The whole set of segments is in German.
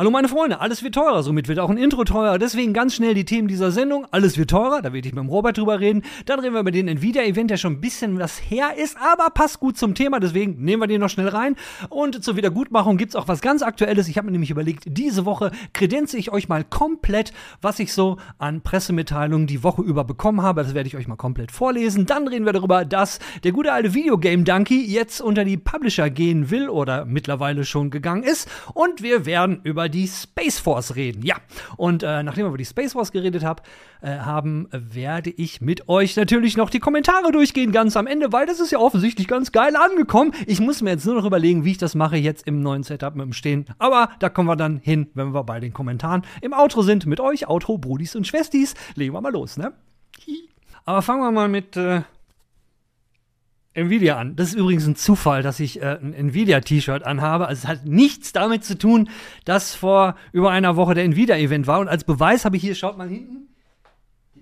Hallo meine Freunde, alles wird teurer, somit wird auch ein Intro teurer. Deswegen ganz schnell die Themen dieser Sendung. Alles wird teurer, da werde ich mit dem Robert drüber reden. Dann reden wir über den Nvidia-Event, der schon ein bisschen was her ist, aber passt gut zum Thema, deswegen nehmen wir den noch schnell rein. Und zur Wiedergutmachung gibt es auch was ganz Aktuelles. Ich habe mir nämlich überlegt, diese Woche kredenze ich euch mal komplett, was ich so an Pressemitteilungen die Woche über bekommen habe. Das werde ich euch mal komplett vorlesen. Dann reden wir darüber, dass der gute alte Videogame Donkey jetzt unter die Publisher gehen will oder mittlerweile schon gegangen ist. Und wir werden über die Space Force reden. Ja, und äh, nachdem wir über die Space Force geredet hab, äh, haben, werde ich mit euch natürlich noch die Kommentare durchgehen, ganz am Ende, weil das ist ja offensichtlich ganz geil angekommen. Ich muss mir jetzt nur noch überlegen, wie ich das mache jetzt im neuen Setup mit dem Stehen. Aber da kommen wir dann hin, wenn wir bei den Kommentaren im Outro sind mit euch, Outro, Brudis und Schwestis. Legen wir mal los, ne? Aber fangen wir mal mit äh, Nvidia an. Das ist übrigens ein Zufall, dass ich äh, ein Nvidia-T-Shirt anhabe. Also es hat nichts damit zu tun, dass vor über einer Woche der Nvidia-Event war. Und als Beweis habe ich hier, schaut mal hinten,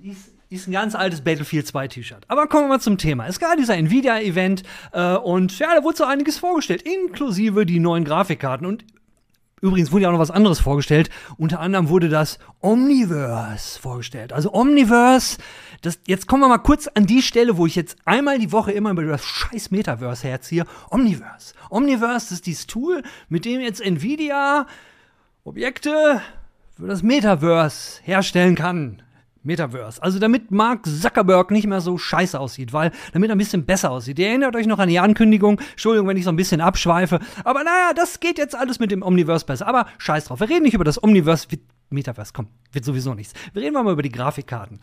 ist, ist ein ganz altes Battlefield 2 T-Shirt. Aber kommen wir mal zum Thema. Es gab dieser Nvidia-Event äh, und ja, da wurde so einiges vorgestellt, inklusive die neuen Grafikkarten. Und Übrigens wurde ja auch noch was anderes vorgestellt. Unter anderem wurde das Omniverse vorgestellt. Also Omniverse, das, jetzt kommen wir mal kurz an die Stelle, wo ich jetzt einmal die Woche immer über das scheiß Metaverse herziehe. Omniverse. Omniverse ist dieses Tool, mit dem jetzt Nvidia Objekte für das Metaverse herstellen kann. Metaverse. Also damit Mark Zuckerberg nicht mehr so scheiße aussieht, weil damit er ein bisschen besser aussieht. Ihr erinnert euch noch an die Ankündigung. Entschuldigung, wenn ich so ein bisschen abschweife. Aber naja, das geht jetzt alles mit dem Omniverse besser. Aber scheiß drauf. Wir reden nicht über das Omniverse. Metaverse, komm, wird sowieso nichts. Wir reden mal über die Grafikkarten.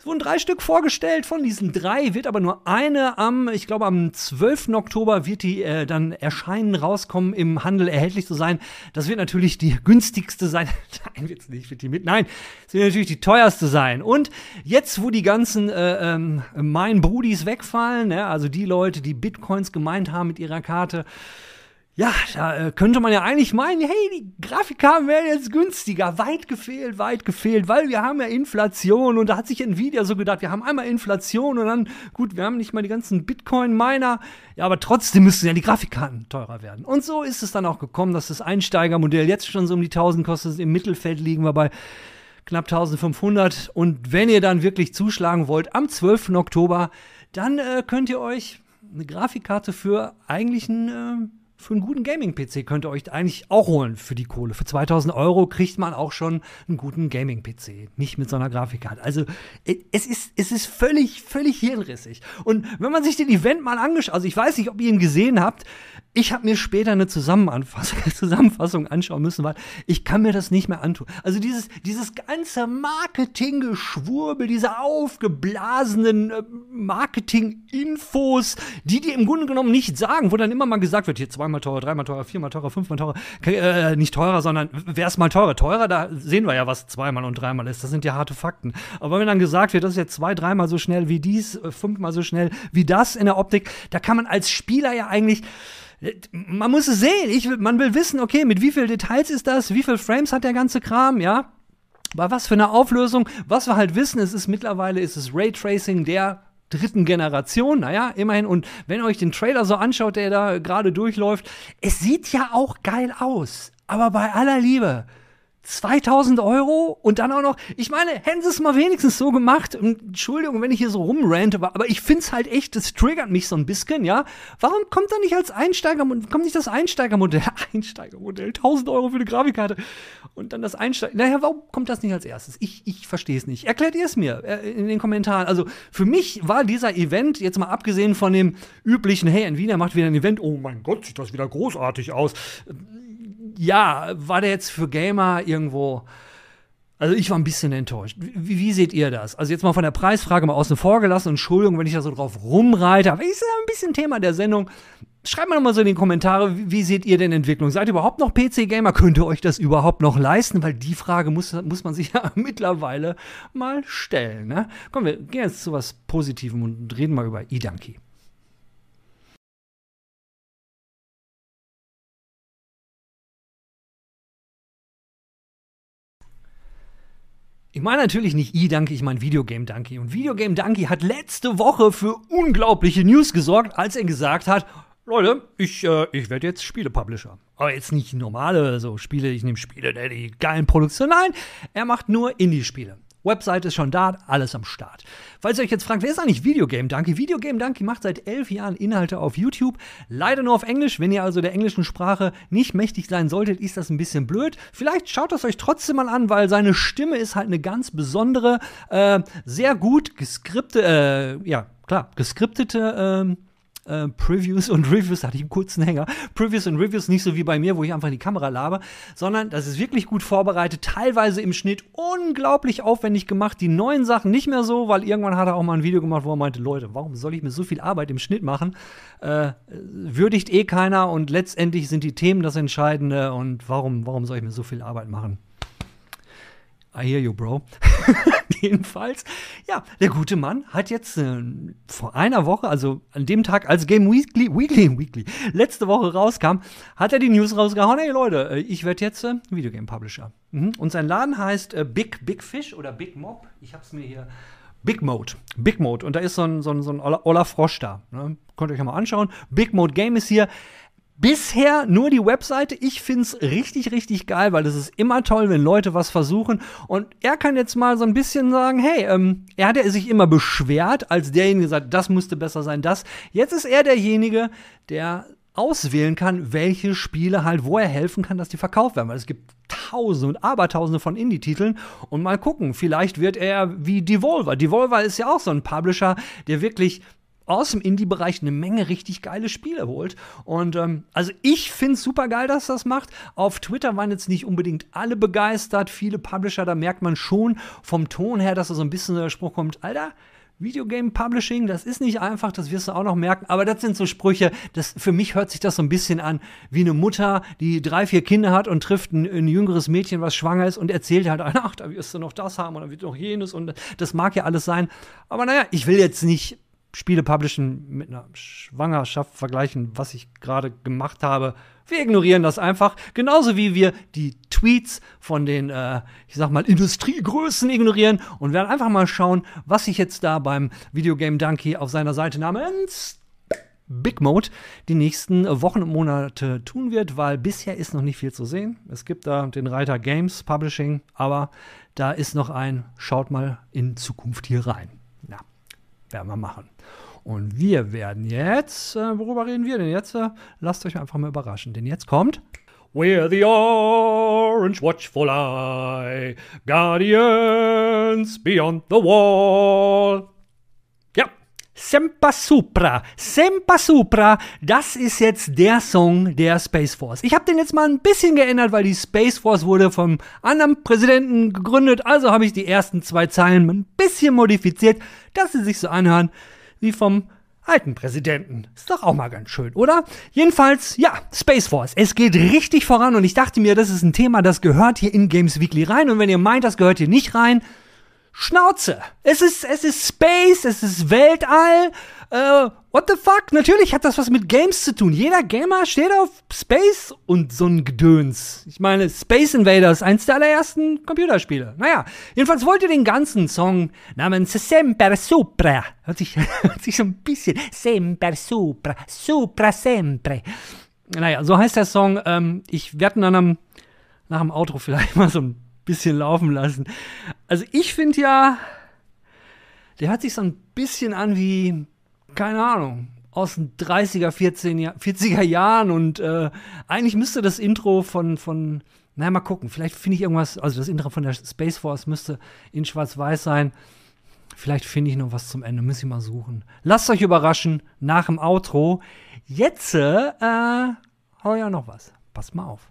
Es wurden drei Stück vorgestellt. Von diesen drei wird aber nur eine am, ich glaube, am 12. Oktober wird die äh, dann erscheinen, rauskommen, im Handel erhältlich zu sein. Das wird natürlich die günstigste sein. Nein, wird's nicht, wird die mit. Nein, es wird natürlich die teuerste sein. Und jetzt, wo die ganzen äh, ähm, Mein Brudis wegfallen, ja, also die Leute, die Bitcoins gemeint haben mit ihrer Karte, ja, da äh, könnte man ja eigentlich meinen, hey, die Grafikkarten wären jetzt günstiger. Weit gefehlt, weit gefehlt, weil wir haben ja Inflation und da hat sich Nvidia so gedacht, wir haben einmal Inflation und dann, gut, wir haben nicht mal die ganzen Bitcoin-Miner, ja, aber trotzdem müssten ja die Grafikkarten teurer werden. Und so ist es dann auch gekommen, dass das Einsteigermodell jetzt schon so um die 1000 kostet. Im Mittelfeld liegen wir bei knapp 1500. Und wenn ihr dann wirklich zuschlagen wollt, am 12. Oktober, dann äh, könnt ihr euch eine Grafikkarte für eigentlich ein äh, für einen guten Gaming-PC könnt ihr euch eigentlich auch holen für die Kohle. Für 2000 Euro kriegt man auch schon einen guten Gaming-PC. Nicht mit so einer Grafikkarte. Also, es ist, es ist völlig, völlig hirnrissig. Und wenn man sich den Event mal angeschaut, also ich weiß nicht, ob ihr ihn gesehen habt, ich habe mir später eine Zusammenfassung anschauen müssen, weil ich kann mir das nicht mehr antun. Also dieses, dieses ganze Marketing-Geschwurbel, diese aufgeblasenen äh, Marketing-Infos, die die im Grunde genommen nicht sagen, wo dann immer mal gesagt wird, hier zweimal teurer, dreimal teurer, viermal teurer, fünfmal teurer, äh, nicht teurer, sondern wer ist mal teurer? Teurer, da sehen wir ja, was zweimal und dreimal ist. Das sind ja harte Fakten. Aber wenn dann gesagt wird, das ist jetzt zwei, dreimal so schnell wie dies, äh, fünfmal so schnell wie das in der Optik, da kann man als Spieler ja eigentlich man muss es sehen. Ich, man will wissen, okay, mit wie viel Details ist das? Wie viel Frames hat der ganze Kram? Ja. Bei was für eine Auflösung? Was wir halt wissen, es ist mittlerweile ist es Raytracing der dritten Generation, naja, immerhin. Und wenn ihr euch den Trailer so anschaut, der da gerade durchläuft, es sieht ja auch geil aus. Aber bei aller Liebe, 2000 Euro und dann auch noch, ich meine, hätten sie es mal wenigstens so gemacht, Entschuldigung, wenn ich hier so rumrante, aber ich find's halt echt, das triggert mich so ein bisschen, ja. Warum kommt da nicht als Einsteiger, kommt nicht das Einsteigermodell, Einsteigermodell, 1000 Euro für eine Grafikkarte und dann das Einsteiger, naja, warum kommt das nicht als erstes? Ich, ich verstehe es nicht. Erklärt ihr es mir äh, in den Kommentaren. Also für mich war dieser Event, jetzt mal abgesehen von dem üblichen, hey, Nvidia macht wieder ein Event, oh mein Gott, sieht das wieder großartig aus ja, war der jetzt für Gamer irgendwo. Also ich war ein bisschen enttäuscht. Wie, wie, seht ihr das? Also jetzt mal von der Preisfrage mal außen vor gelassen. Entschuldigung, wenn ich da so drauf rumreite, aber ist ja ein bisschen Thema der Sendung. Schreibt mal so in die Kommentare, wie, wie seht ihr denn Entwicklung? Seid ihr überhaupt noch PC-Gamer? Könnt ihr euch das überhaupt noch leisten? Weil die Frage muss, muss man sich ja mittlerweile mal stellen. Ne? Kommen wir gehen jetzt zu was Positivem und reden mal über eDonkey. Ich meine natürlich nicht E-Donkey, ich meine Videogame Donkey. Und Videogame Donkey hat letzte Woche für unglaubliche News gesorgt, als er gesagt hat, Leute, ich, äh, ich werde jetzt Spiele-Publisher. Aber jetzt nicht normale so Spiele, ich nehme Spiele, ne, die geilen Produktionen. Nein, er macht nur Indie-Spiele. Website ist schon da, alles am Start. Falls ihr euch jetzt fragt, wer ist eigentlich Videogame Donkey? Videogame Donkey macht seit elf Jahren Inhalte auf YouTube. Leider nur auf Englisch. Wenn ihr also der englischen Sprache nicht mächtig sein solltet, ist das ein bisschen blöd. Vielleicht schaut es euch trotzdem mal an, weil seine Stimme ist halt eine ganz besondere, äh, sehr gut geskripte, äh, ja, klar, geskriptete, äh, äh, Previews und Reviews, hatte ich einen kurzen Hänger. Previews und Reviews nicht so wie bei mir, wo ich einfach in die Kamera labe, sondern das ist wirklich gut vorbereitet, teilweise im Schnitt unglaublich aufwendig gemacht. Die neuen Sachen nicht mehr so, weil irgendwann hat er auch mal ein Video gemacht, wo er meinte, Leute, warum soll ich mir so viel Arbeit im Schnitt machen? Äh, würdigt eh keiner und letztendlich sind die Themen das Entscheidende und warum, warum soll ich mir so viel Arbeit machen? I hear you, Bro. Jedenfalls, ja, der gute Mann hat jetzt äh, vor einer Woche, also an dem Tag, als Game Weekly, Weekly, Weekly, letzte Woche rauskam, hat er die News rausgehauen, hey Leute, äh, ich werde jetzt äh, Videogame Publisher. Mhm. Und sein Laden heißt äh, Big, Big Fish oder Big Mob. Ich hab's mir hier. Big Mode. Big Mode. Und da ist so ein, so ein, so ein Oller Frosch da. Ne? Könnt ihr euch ja mal anschauen. Big Mode Game ist hier. Bisher nur die Webseite. Ich find's richtig, richtig geil, weil es ist immer toll, wenn Leute was versuchen. Und er kann jetzt mal so ein bisschen sagen, hey, ähm, er hat ja sich immer beschwert, als derjenige gesagt, das musste besser sein, das. Jetzt ist er derjenige, der auswählen kann, welche Spiele halt, wo er helfen kann, dass die verkauft werden. Weil es gibt Tausende und Abertausende von Indie-Titeln. Und mal gucken, vielleicht wird er wie Devolver. Devolver ist ja auch so ein Publisher, der wirklich aus dem Indie-Bereich eine Menge richtig geile Spiele holt. Und ähm, also ich finde es super geil, dass das macht. Auf Twitter waren jetzt nicht unbedingt alle begeistert. Viele Publisher, da merkt man schon vom Ton her, dass da so ein bisschen der Spruch kommt, Alter, Videogame Publishing, das ist nicht einfach, das wirst du auch noch merken, aber das sind so Sprüche, das, für mich hört sich das so ein bisschen an wie eine Mutter, die drei, vier Kinder hat und trifft ein, ein jüngeres Mädchen, was schwanger ist und erzählt halt, ach, da wirst du noch das haben und da wird noch jenes und das mag ja alles sein. Aber naja, ich will jetzt nicht Spiele publishen mit einer Schwangerschaft vergleichen, was ich gerade gemacht habe. Wir ignorieren das einfach. Genauso wie wir die Tweets von den, äh, ich sag mal, Industriegrößen ignorieren und werden einfach mal schauen, was sich jetzt da beim Videogame Donkey auf seiner Seite namens Big Mode die nächsten Wochen und Monate tun wird, weil bisher ist noch nicht viel zu sehen. Es gibt da den Reiter Games Publishing, aber da ist noch ein, schaut mal in Zukunft hier rein. Werden wir machen. Und wir werden jetzt, äh, worüber reden wir denn jetzt? Äh, lasst euch einfach mal überraschen, denn jetzt kommt We're the orange watchful eye, guardians beyond the wall. Ja, Semper Supra, Semper Supra, das ist jetzt der Song der Space Force. Ich habe den jetzt mal ein bisschen geändert, weil die Space Force wurde vom anderen Präsidenten gegründet, also habe ich die ersten zwei Zeilen ein bisschen modifiziert, dass sie sich so anhören wie vom alten Präsidenten. Ist doch auch mal ganz schön, oder? Jedenfalls, ja, Space Force. Es geht richtig voran und ich dachte mir, das ist ein Thema, das gehört hier in Games Weekly rein und wenn ihr meint, das gehört hier nicht rein, Schnauze. Es ist, es ist Space, es ist Weltall. Äh, what the fuck? Natürlich hat das was mit Games zu tun. Jeder Gamer steht auf Space und so ein Gedöns. Ich meine, Space Invaders, eins der allerersten Computerspiele. Naja, jedenfalls wollt ihr den ganzen Song namens Semper Supra. Hört sich, hört sich so ein bisschen Semper Supra, Supra Sempre. Naja, so heißt der Song. Ähm, ich werde dann am, nach dem Outro vielleicht mal so ein bisschen laufen lassen. Also ich finde ja, der hört sich so ein bisschen an wie, keine Ahnung, aus den 30er, 14, 40er Jahren und äh, eigentlich müsste das Intro von, von, naja, mal gucken, vielleicht finde ich irgendwas, also das Intro von der Space Force müsste in schwarz-weiß sein. Vielleicht finde ich noch was zum Ende, muss ich mal suchen. Lasst euch überraschen nach dem Outro. Jetzt, äh, hau ja noch was. Passt mal auf.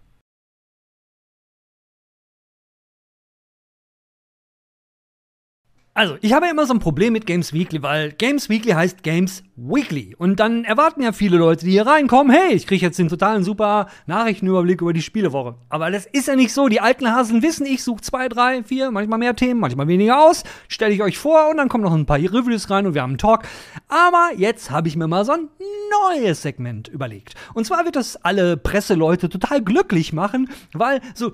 Also, ich habe ja immer so ein Problem mit Games Weekly, weil Games Weekly heißt Games Weekly. Und dann erwarten ja viele Leute, die hier reinkommen, hey, ich kriege jetzt den totalen super Nachrichtenüberblick über die Spielewoche. Aber das ist ja nicht so. Die alten Hasen wissen, ich suche zwei, drei, vier, manchmal mehr Themen, manchmal weniger aus, stelle ich euch vor und dann kommen noch ein paar Reviews rein und wir haben einen Talk. Aber jetzt habe ich mir mal so ein neues Segment überlegt. Und zwar wird das alle Presseleute total glücklich machen, weil so,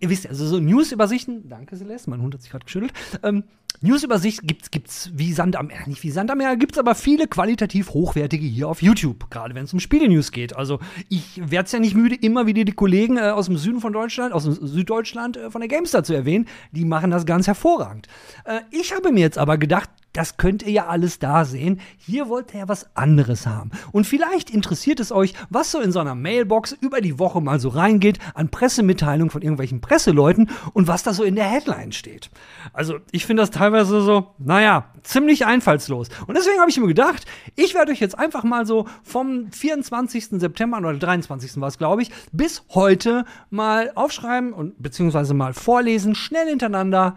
ihr wisst ja, also so Newsübersichten, danke Celeste, mein Hund hat sich gerade geschüttelt, ähm, Newsübersicht gibt's, gibt's wie Sand am Meer, nicht wie Sand am Meer, gibt's aber viele qualitativ hochwertige hier auf YouTube, gerade wenn es um Spiele-News geht. Also ich werde es ja nicht müde, immer wieder die Kollegen äh, aus dem Süden von Deutschland, aus dem Süddeutschland äh, von der GameStar zu erwähnen. Die machen das ganz hervorragend. Äh, ich habe mir jetzt aber gedacht, das könnt ihr ja alles da sehen. Hier wollt ihr ja was anderes haben. Und vielleicht interessiert es euch, was so in so einer Mailbox über die Woche mal so reingeht an Pressemitteilungen von irgendwelchen Presseleuten und was da so in der Headline steht. Also ich finde das teilweise so, naja, ziemlich einfallslos. Und deswegen habe ich mir gedacht, ich werde euch jetzt einfach mal so vom 24. September oder 23. war es, glaube ich, bis heute mal aufschreiben und beziehungsweise mal vorlesen, schnell hintereinander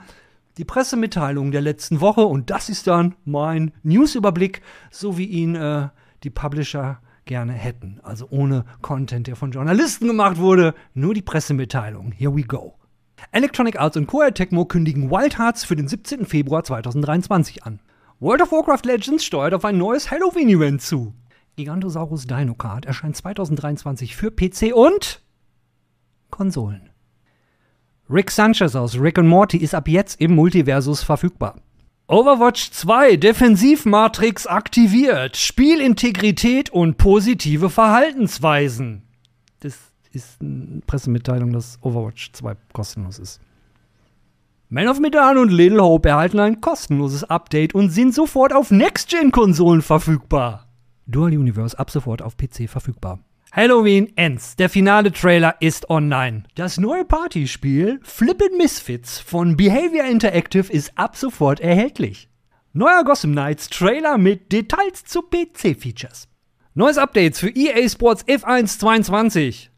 die Pressemitteilung der letzten Woche und das ist dann mein Newsüberblick, so wie ihn äh, die Publisher gerne hätten. Also ohne Content, der von Journalisten gemacht wurde, nur die Pressemitteilung. Here we go. Electronic Arts und Koei Tecmo kündigen Wild Hearts für den 17. Februar 2023 an. World of Warcraft Legends steuert auf ein neues Halloween-Event zu. Gigantosaurus Dino Card erscheint 2023 für PC und Konsolen. Rick Sanchez aus Rick and Morty ist ab jetzt im Multiversus verfügbar. Overwatch 2 Defensivmatrix aktiviert, Spielintegrität und positive Verhaltensweisen. Das ist eine Pressemitteilung, dass Overwatch 2 kostenlos ist. Man of Medan und Little Hope erhalten ein kostenloses Update und sind sofort auf Next-Gen-Konsolen verfügbar. Dual Universe ab sofort auf PC verfügbar. Halloween Ends. Der finale Trailer ist online. Das neue Partyspiel Flippin' Misfits von Behavior Interactive ist ab sofort erhältlich. Neuer Gotham Knights Trailer mit Details zu PC-Features. Neues Updates für EA Sports F1 22.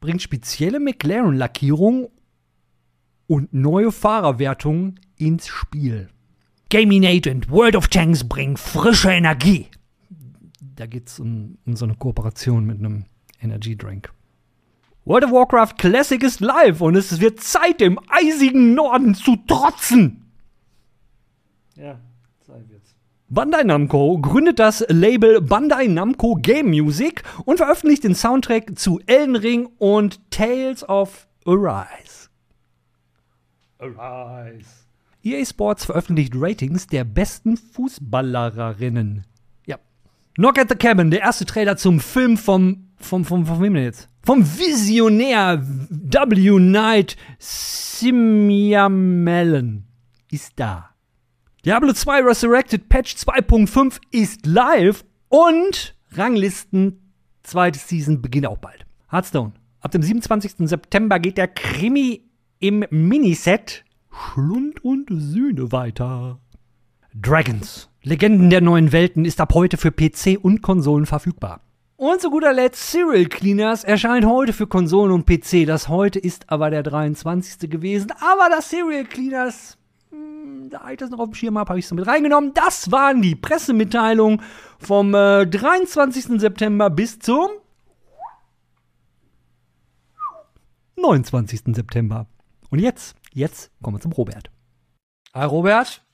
Bringt spezielle McLaren-Lackierung und neue Fahrerwertungen ins Spiel. Gaminate und World of Tanks bringen frische Energie. Da geht es um, um so eine Kooperation mit einem Energy Drink. World of Warcraft Classic ist live und es wird Zeit, dem eisigen Norden zu trotzen. Ja, Zeit wird's. Bandai Namco gründet das Label Bandai Namco Game Music und veröffentlicht den Soundtrack zu Elden Ring und Tales of Arise. Arise. EA Sports veröffentlicht Ratings der besten Fußballerinnen. Ja. Knock at the Cabin, der erste Trailer zum Film vom vom, vom, von wem denn jetzt? Vom Visionär W. Knight Simiamellen ist da. Diablo 2 Resurrected Patch 2.5 ist live und Ranglisten zweite Season beginnt auch bald. Hearthstone. Ab dem 27. September geht der Krimi im Miniset Schlund und Sühne weiter. Dragons. Legenden der neuen Welten ist ab heute für PC und Konsolen verfügbar. Und zu guter Letzt, Serial Cleaners erscheint heute für Konsolen und PC. Das heute ist aber der 23. gewesen. Aber das Serial Cleaners, hm, da ich das noch auf dem Schirm habe, habe ich es mit reingenommen. Das waren die Pressemitteilungen vom äh, 23. September bis zum 29. September. Und jetzt, jetzt kommen wir zum Robert. Hi Robert.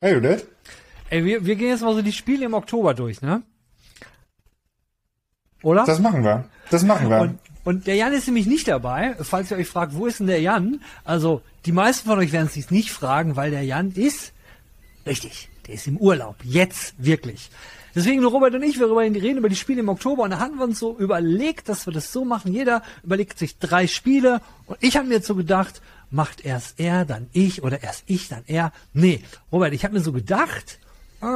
Hey, Judith. Ey, wir, wir gehen jetzt mal so die Spiele im Oktober durch, ne? Oder? Das machen wir. Das machen wir. Und, und der Jan ist nämlich nicht dabei. Falls ihr euch fragt, wo ist denn der Jan? Also, die meisten von euch werden sich nicht fragen, weil der Jan ist, richtig, der ist im Urlaub. Jetzt wirklich. Deswegen, Robert und ich, wir reden über die Spiele im Oktober und da hatten wir uns so überlegt, dass wir das so machen. Jeder überlegt sich drei Spiele und ich habe mir jetzt so gedacht, macht erst er, dann ich oder erst ich, dann er. Nee, Robert, ich habe mir so gedacht, äh,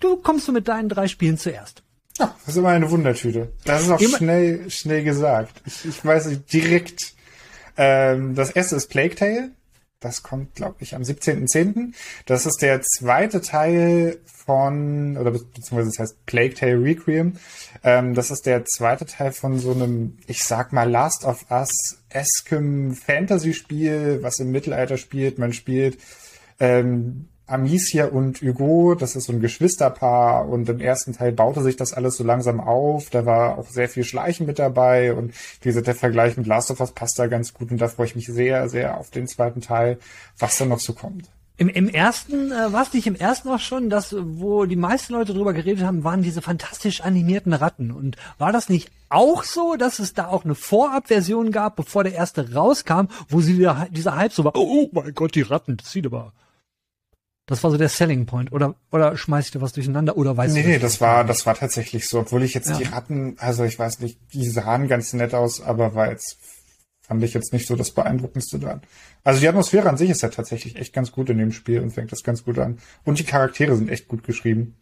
du kommst du mit deinen drei Spielen zuerst. Das ist immer eine Wundertüte. Das ist auch immer schnell, schnell gesagt. Ich, ich weiß nicht direkt. Ähm, das erste ist Plague Tale. Das kommt, glaube ich, am 17.10. Das ist der zweite Teil von, oder beziehungsweise das heißt Plague Tale Requiem. Ähm, das ist der zweite Teil von so einem, ich sag mal, Last of Us-eskem Fantasy-Spiel, was im Mittelalter spielt. Man spielt ähm, Amicia und Hugo, das ist so ein Geschwisterpaar und im ersten Teil baute sich das alles so langsam auf. Da war auch sehr viel Schleichen mit dabei und wie gesagt, der Vergleich mit Last of Us passt da ganz gut und da freue ich mich sehr, sehr auf den zweiten Teil, was da noch so kommt. Im, im ersten, äh, war es nicht im ersten auch schon, dass, wo die meisten Leute drüber geredet haben, waren diese fantastisch animierten Ratten. Und war das nicht auch so, dass es da auch eine Vorabversion gab, bevor der erste rauskam, wo sie wieder, dieser Hype so war, oh mein Gott, die Ratten, das sieht aber. Das war so der Selling Point. Oder, oder schmeiß ich da was durcheinander oder weißt nee, du? Nee, das war, das war tatsächlich so. Obwohl ich jetzt ja. die Ratten, also ich weiß nicht, die sahen ganz nett aus, aber war jetzt, fand ich jetzt nicht so das Beeindruckendste dran. Also die Atmosphäre an sich ist ja tatsächlich echt ganz gut in dem Spiel und fängt das ganz gut an. Und die Charaktere sind echt gut geschrieben.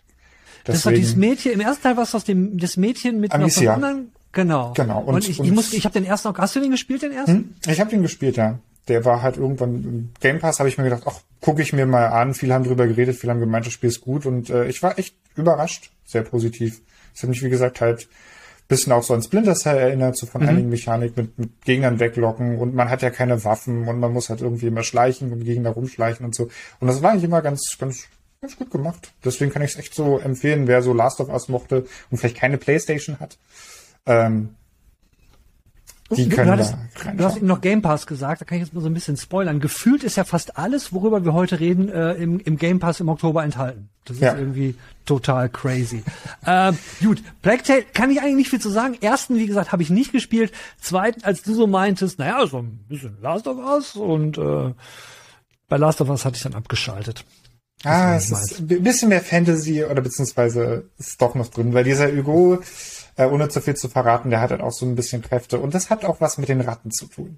Deswegen, das war dieses Mädchen, im ersten Teil war es aus dem, das Mädchen mit Amicia. noch anderen, genau. Genau. Und, und ich, ich muss, ich habe den ersten auch, hast du den gespielt, den ersten? Hm? Ich habe den gespielt, ja der war halt irgendwann im Game Pass, habe ich mir gedacht, ach, gucke ich mir mal an. Viele haben drüber geredet, viele haben gemeint, das Spiel ist gut und äh, ich war echt überrascht, sehr positiv. Es hat mich, wie gesagt, halt bisschen auch so an Splinter Cell erinnert, so von mhm. einigen Mechanik mit, mit Gegnern weglocken und man hat ja keine Waffen und man muss halt irgendwie immer schleichen und Gegner rumschleichen und so. Und das war eigentlich immer ganz, ganz, ganz gut gemacht. Deswegen kann ich es echt so empfehlen, wer so Last of Us mochte und vielleicht keine Playstation hat. Ähm, die du, können du, hattest, du hast eben noch Game Pass gesagt, da kann ich jetzt mal so ein bisschen spoilern. Gefühlt ist ja fast alles, worüber wir heute reden, äh, im, im Game Pass im Oktober enthalten. Das ist ja. irgendwie total crazy. äh, gut, Plague Tale kann ich eigentlich nicht viel zu sagen. Ersten, wie gesagt, habe ich nicht gespielt. Zweiten, als du so meintest, naja, so ein bisschen Last of Us und äh, bei Last of Us hatte ich dann abgeschaltet. Ah, es ist ein bisschen mehr Fantasy oder beziehungsweise ist doch noch drin, weil dieser Hugo äh, ohne zu viel zu verraten, der hat halt auch so ein bisschen Kräfte. Und das hat auch was mit den Ratten zu tun.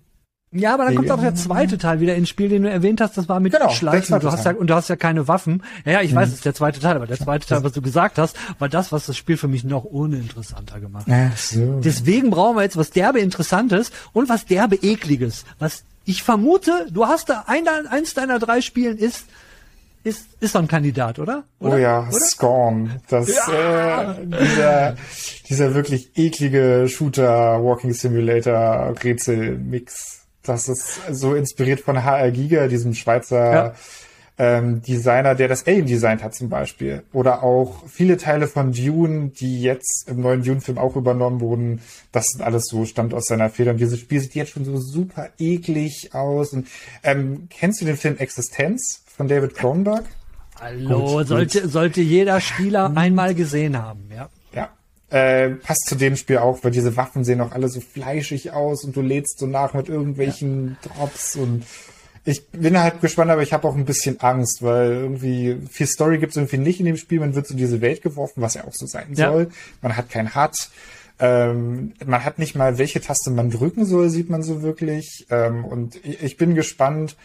Ja, aber dann kommt auch der zweite Teil wieder ins Spiel, den du erwähnt hast. Das war mit genau, Schleichen. Du hast ja, und du hast ja keine Waffen. Ja, ja ich mhm. weiß, es ist der zweite Teil, aber der zweite Teil, was du gesagt hast, war das, was das Spiel für mich noch uninteressanter gemacht hat. So. Deswegen brauchen wir jetzt was derbe Interessantes und was derbe Ekliges. Was ich vermute, du hast da ein, eins deiner drei Spielen ist ist, ist doch ein Kandidat, oder? oder? Oh ja, oder? Scorn. Das, ja! Äh, dieser, dieser wirklich eklige Shooter, Walking Simulator, Rätsel-Mix. Das ist so inspiriert von HR Giga, diesem Schweizer ja. ähm, Designer, der das Alien designt hat zum Beispiel. Oder auch viele Teile von Dune, die jetzt im neuen Dune-Film auch übernommen wurden. Das sind alles so, stammt aus seiner Feder. Und dieses Spiel sieht jetzt schon so super eklig aus. Und, ähm, kennst du den Film Existenz? Von David Cronenberg. Hallo, gut, sollte, gut. sollte jeder Spieler einmal gesehen haben, ja. Ja. Äh, passt zu dem Spiel auch, weil diese Waffen sehen auch alle so fleischig aus und du lädst so nach mit irgendwelchen ja. Drops und ich bin halt gespannt, aber ich habe auch ein bisschen Angst, weil irgendwie viel Story gibt es irgendwie nicht in dem Spiel. Man wird so in diese Welt geworfen, was ja auch so sein ja. soll. Man hat kein HUD. Ähm, man hat nicht mal, welche Taste man drücken soll, sieht man so wirklich. Ähm, und ich, ich bin gespannt.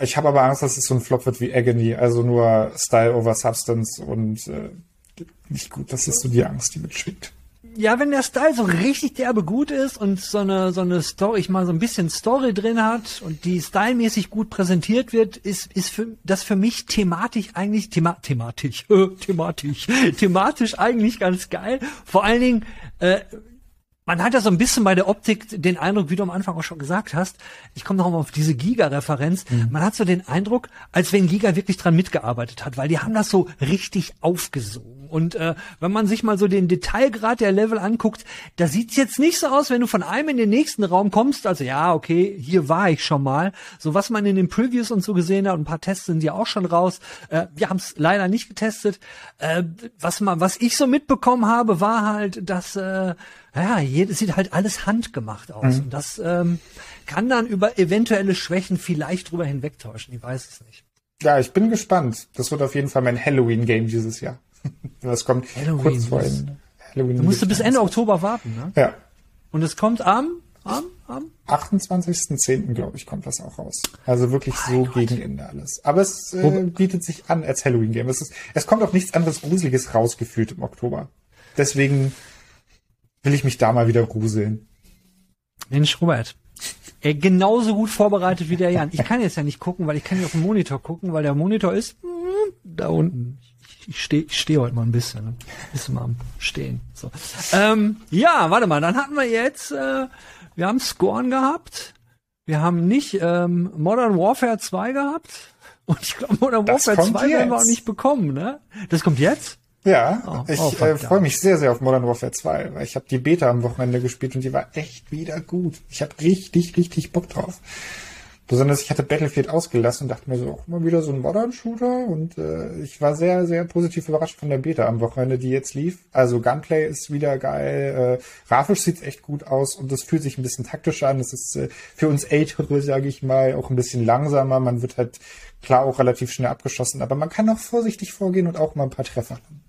Ich habe aber Angst, dass es so ein Flop wird wie Agony, also nur Style over Substance und äh, nicht gut. Das ist so die Angst, die mitschwingt. Ja, wenn der Style so richtig derbe gut ist und so eine, so eine Story, ich mal so ein bisschen Story drin hat und die stylmäßig gut präsentiert wird, ist, ist für, das für mich thematisch eigentlich, thema, thematisch, äh, thematisch, thematisch eigentlich ganz geil. Vor allen Dingen, äh, man hat ja so ein bisschen bei der Optik den Eindruck, wie du am Anfang auch schon gesagt hast, ich komme noch mal auf diese Giga-Referenz, mhm. man hat so den Eindruck, als wenn Giga wirklich dran mitgearbeitet hat, weil die haben das so richtig aufgesogen. Und äh, wenn man sich mal so den Detailgrad der Level anguckt, da sieht's jetzt nicht so aus, wenn du von einem in den nächsten Raum kommst. Also ja, okay, hier war ich schon mal. So was man in den Previews und so gesehen hat, ein paar Tests sind ja auch schon raus. Äh, wir haben es leider nicht getestet. Äh, was man, was ich so mitbekommen habe, war halt, dass äh, ja, jedes sieht halt alles handgemacht aus. Mhm. Und das ähm, kann dann über eventuelle Schwächen vielleicht drüber hinwegtäuschen. Ich weiß es nicht. Ja, ich bin gespannt. Das wird auf jeden Fall mein Halloween-Game dieses Jahr. Das kommt Halloween, kurz vor Halloween. Du musst bis Ende Oktober warten, ne? Ja. Und es kommt am, am, am? 28.10. glaube ich, kommt das auch raus. Also wirklich mein so Gott. gegen Ende alles. Aber es äh, bietet sich an als Halloween-Game. Es, ist, es kommt auch nichts anderes Gruseliges rausgefühlt im Oktober. Deswegen will ich mich da mal wieder gruseln. Mensch, Robert. Er genauso gut vorbereitet wie der Jan. Ich kann jetzt ja nicht gucken, weil ich kann nicht auf den Monitor gucken, weil der Monitor ist hm, da unten ich stehe ich steh heute mal ein bisschen, ne? bisschen mal am Stehen. So. Ähm, ja, warte mal, dann hatten wir jetzt, äh, wir haben Scorn gehabt, wir haben nicht ähm, Modern Warfare 2 gehabt und ich glaube Modern das Warfare 2 werden wir auch nicht bekommen, ne? Das kommt jetzt? Ja, oh, ich oh, äh, freue mich sehr, sehr auf Modern Warfare 2, weil ich habe die Beta am Wochenende gespielt und die war echt wieder gut. Ich habe richtig, richtig Bock drauf. Besonders ich hatte Battlefield ausgelassen und dachte mir so, auch mal wieder so ein Modern-Shooter und äh, ich war sehr, sehr positiv überrascht von der Beta am Wochenende, die jetzt lief. Also Gunplay ist wieder geil, äh, grafisch sieht's echt gut aus und es fühlt sich ein bisschen taktischer an. Es ist äh, für uns Ältere, sage ich mal, auch ein bisschen langsamer. Man wird halt klar auch relativ schnell abgeschossen, aber man kann auch vorsichtig vorgehen und auch mal ein paar Treffer haben.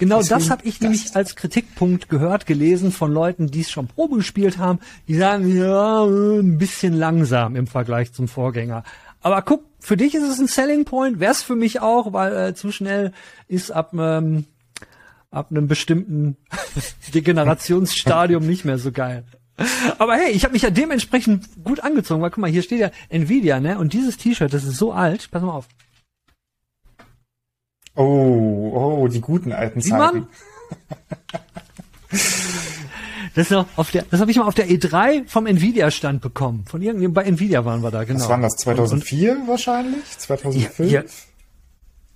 Genau Deswegen das habe ich nämlich als Kritikpunkt gehört, gelesen von Leuten, die es schon Probe gespielt haben. Die sagen, ja, ein bisschen langsam im Vergleich zum Vorgänger. Aber guck, für dich ist es ein Selling Point, wär's für mich auch, weil äh, zu schnell ist ab ähm, ab einem bestimmten Degenerationsstadium nicht mehr so geil. Aber hey, ich habe mich ja dementsprechend gut angezogen, weil guck mal, hier steht ja Nvidia, ne? Und dieses T-Shirt, das ist so alt. Pass mal auf. Oh, oh, die guten alten Zeiten. Das, das habe ich mal auf der E3 vom Nvidia-Stand bekommen. Von irgendjemandem, bei Nvidia waren wir da, genau. Was waren das, 2004 und, und, wahrscheinlich? 2005? Ja, ja,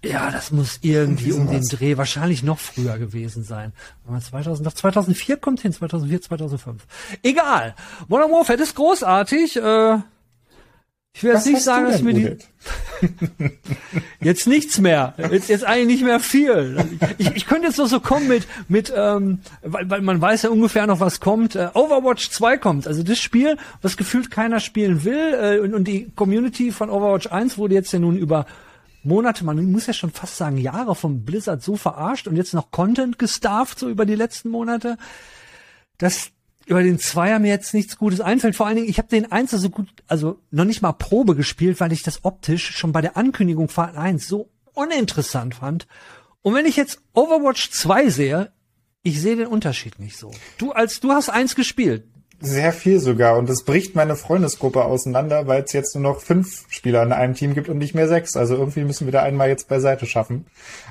ja, das muss irgendwie um den Dreh, wahrscheinlich noch früher gewesen sein. 2000, 2004 kommt hin, 2004, 2005. Egal. Modern Warfare ist großartig. Äh, ich will jetzt nicht sagen, dass mir die. jetzt nichts mehr. Jetzt, jetzt eigentlich nicht mehr viel. Ich, ich könnte jetzt noch so kommen mit, mit ähm, weil, weil man weiß ja ungefähr noch, was kommt. Äh, Overwatch 2 kommt. Also das Spiel, was gefühlt keiner spielen will. Äh, und, und die Community von Overwatch 1 wurde jetzt ja nun über Monate, man muss ja schon fast sagen Jahre vom Blizzard so verarscht und jetzt noch Content gestafft, so über die letzten Monate. Das, über den Zweier mir jetzt nichts Gutes einfällt. Vor allen Dingen, ich habe den Einser so gut, also noch nicht mal Probe gespielt, weil ich das optisch schon bei der Ankündigung Part 1 so uninteressant fand. Und wenn ich jetzt Overwatch 2 sehe, ich sehe den Unterschied nicht so. Du als du hast eins gespielt. Sehr viel sogar. Und es bricht meine Freundesgruppe auseinander, weil es jetzt nur noch fünf Spieler in einem Team gibt und nicht mehr sechs. Also irgendwie müssen wir da einmal jetzt beiseite schaffen.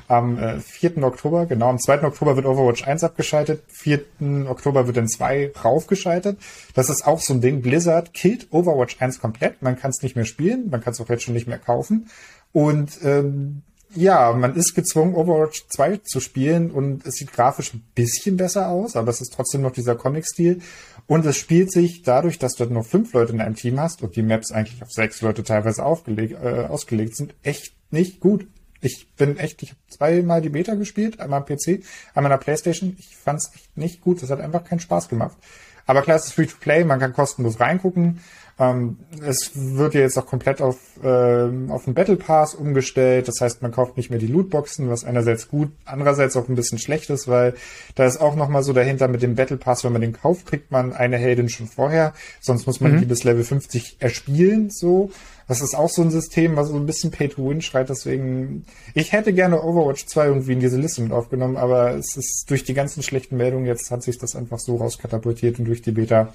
Am äh, 4. Oktober, genau, am 2. Oktober wird Overwatch 1 abgeschaltet. 4. Oktober wird in 2 raufgeschaltet. Das ist auch so ein Ding. Blizzard killt Overwatch 1 komplett. Man kann es nicht mehr spielen. Man kann es auch jetzt schon nicht mehr kaufen. Und ähm, ja, man ist gezwungen, Overwatch 2 zu spielen und es sieht grafisch ein bisschen besser aus, aber es ist trotzdem noch dieser Comic-Stil. Und es spielt sich dadurch, dass du nur fünf Leute in einem Team hast und die Maps eigentlich auf sechs Leute teilweise aufgelegt, äh, ausgelegt sind, echt nicht gut. Ich bin echt, ich habe zweimal die Beta gespielt, einmal am PC, einmal an der Playstation. Ich fand es echt nicht gut. Das hat einfach keinen Spaß gemacht. Aber klar, es ist free to play, man kann kostenlos reingucken. Ähm, es wird jetzt auch komplett auf, ähm, auf den Battle Pass umgestellt. Das heißt, man kauft nicht mehr die Lootboxen, was einerseits gut, andererseits auch ein bisschen schlecht ist, weil da ist auch nochmal so dahinter mit dem Battle Pass, wenn man den kauft, kriegt man eine Heldin schon vorher. Sonst muss man mhm. die bis Level 50 erspielen, so. Das ist auch so ein System, was so ein bisschen Pay to Win schreit. Deswegen, ich hätte gerne Overwatch 2 irgendwie in diese Liste mit aufgenommen, aber es ist durch die ganzen schlechten Meldungen jetzt hat sich das einfach so rauskatapultiert und durch die Beta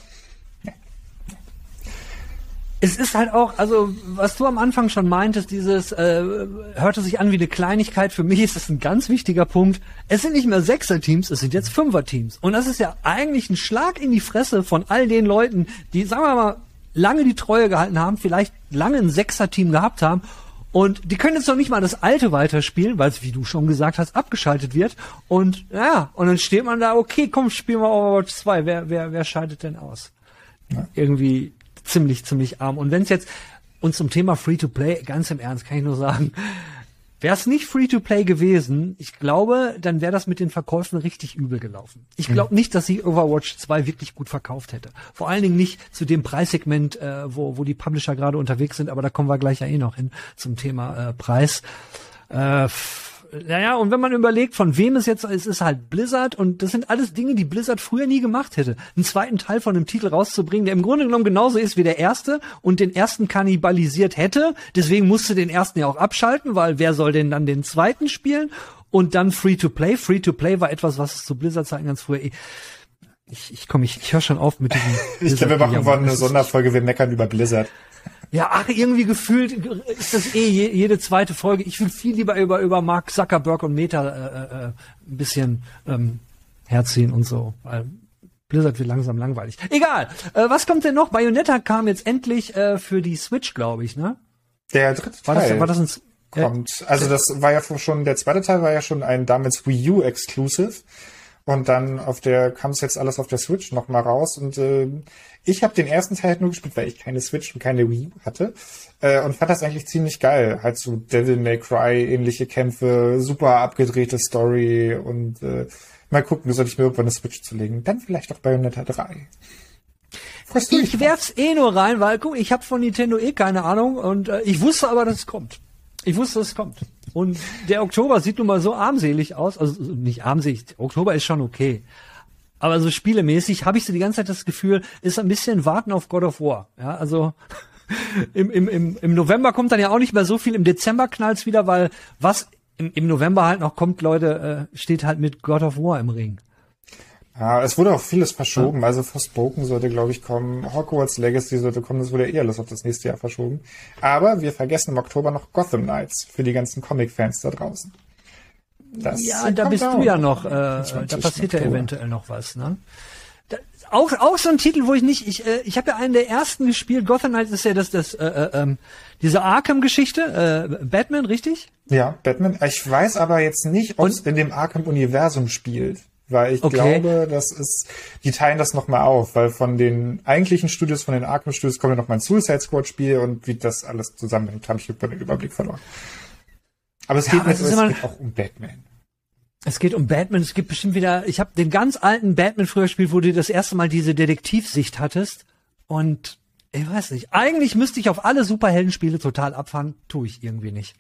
es ist halt auch, also was du am Anfang schon meintest, dieses äh, hörte sich an wie eine Kleinigkeit. Für mich ist das ein ganz wichtiger Punkt. Es sind nicht mehr Sechser-Teams, es sind jetzt Fünfer-Teams. Und das ist ja eigentlich ein Schlag in die Fresse von all den Leuten, die, sagen wir mal, lange die Treue gehalten haben, vielleicht lange ein Sechser-Team gehabt haben. Und die können jetzt noch nicht mal das alte weiterspielen, weil es, wie du schon gesagt hast, abgeschaltet wird. Und ja, und dann steht man da, okay, komm, spielen wir Overwatch 2. Wer, wer, wer schaltet denn aus? Ja. Irgendwie ziemlich, ziemlich arm. Und wenn es jetzt, und zum Thema Free-to-Play, ganz im Ernst, kann ich nur sagen, Wäre es nicht Free-to-Play gewesen, ich glaube, dann wäre das mit den Verkäufen richtig übel gelaufen. Ich glaube mhm. nicht, dass sie Overwatch 2 wirklich gut verkauft hätte. Vor allen Dingen nicht zu dem Preissegment, äh, wo, wo die Publisher gerade unterwegs sind, aber da kommen wir gleich ja eh noch hin zum Thema äh, Preis. Äh, naja, und wenn man überlegt, von wem es jetzt ist, es ist halt Blizzard und das sind alles Dinge, die Blizzard früher nie gemacht hätte. Einen zweiten Teil von einem Titel rauszubringen, der im Grunde genommen genauso ist wie der erste und den ersten kannibalisiert hätte. Deswegen musste den ersten ja auch abschalten, weil wer soll denn dann den zweiten spielen? Und dann Free-to-Play. Free-to-Play war etwas, was es zu Blizzard-Zeiten ganz früher eh ich, ich komme, ich, ich höre schon auf mit diesem. ich glaube, wir machen wollen eine Sonderfolge, wir meckern über Blizzard. Ja, ach, irgendwie gefühlt ist das eh je, jede zweite Folge. Ich will viel lieber über, über Mark Zuckerberg und Meta äh, äh, ein bisschen ähm, herziehen und so. Weil Blizzard wird langsam langweilig. Egal. Äh, was kommt denn noch? Bayonetta kam jetzt endlich äh, für die Switch, glaube ich, ne? Der dritte Teil. War das, war das ein, kommt. Also das war ja schon, der zweite Teil war ja schon ein damals Wii U Exclusive. Und dann auf der kam es jetzt alles auf der Switch nochmal raus. Und äh, ich habe den ersten Teil halt nur gespielt, weil ich keine Switch und keine Wii hatte. Äh, und fand das eigentlich ziemlich geil. Halt so Devil May Cry, ähnliche Kämpfe, super abgedrehte Story und äh, mal gucken, soll ich mir irgendwann eine Switch zulegen. Dann vielleicht auch Bayonetta 3. Freust du ich werf's eh nur rein, weil guck, ich habe von Nintendo eh keine Ahnung und äh, ich wusste aber, dass es kommt. Ich wusste, dass es kommt. Und der Oktober sieht nun mal so armselig aus. Also nicht armselig, Oktober ist schon okay. Aber so spielemäßig habe ich so die ganze Zeit das Gefühl, ist ein bisschen warten auf God of War. Ja, also im, im, im, im November kommt dann ja auch nicht mehr so viel, im Dezember knallt's wieder, weil was im, im November halt noch kommt, Leute, äh, steht halt mit God of War im Ring. Ja, es wurde auch vieles verschoben. Also Forspoken sollte, glaube ich, kommen. Hogwarts Legacy sollte kommen. Das wurde eher alles auf das nächste Jahr verschoben. Aber wir vergessen im Oktober noch Gotham Knights für die ganzen Comic-Fans da draußen. Das ja, da bist du ja noch, äh, da passiert ja eventuell noch was, ne? Da, auch, auch so ein Titel, wo ich nicht, ich, äh, ich habe ja einen der ersten gespielt. Gotham Knights ist ja das, das, äh, äh, ähm, diese Arkham-Geschichte, äh, Batman, richtig? Ja, Batman. Ich weiß aber jetzt nicht, ob es in dem Arkham-Universum spielt. Weil ich okay. glaube, das ist, die teilen das nochmal auf, weil von den eigentlichen Studios, von den Arkham Studios kommt ja noch mal ein Suicide Squad Spiel und wie das alles zusammenhängt, habe ich über den Überblick verloren. Aber es ja, geht, aber es es geht auch um Batman. Es geht um Batman, es gibt bestimmt wieder, ich habe den ganz alten Batman früher gespielt, wo du das erste Mal diese Detektivsicht hattest und ich weiß nicht, eigentlich müsste ich auf alle Superheldenspiele total abfahren, tue ich irgendwie nicht.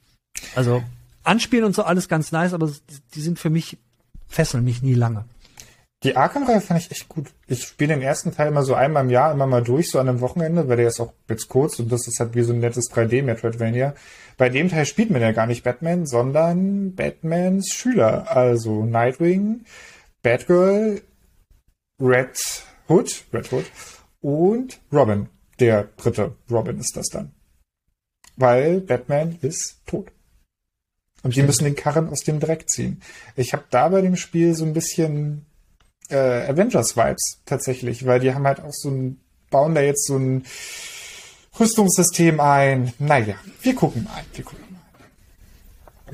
Also anspielen und so alles ganz nice, aber die sind für mich fesseln mich nie lange. Die Arkham-Reihe fand ich echt gut. Ich spiele den ersten Teil immer so einmal im Jahr, immer mal durch, so an einem Wochenende, weil der ist auch jetzt kurz und das ist halt wie so ein nettes 3D-Metroidvania. Bei dem Teil spielt man ja gar nicht Batman, sondern Batmans Schüler. Also Nightwing, Batgirl, Red Hood, Red Hood und Robin. Der dritte Robin ist das dann. Weil Batman ist tot. Und die müssen den Karren aus dem Dreck ziehen. Ich habe da bei dem Spiel so ein bisschen äh, Avengers-Vibes tatsächlich, weil die haben halt auch so ein, bauen da jetzt so ein Rüstungssystem ein. Naja, wir gucken mal. Wir gucken mal.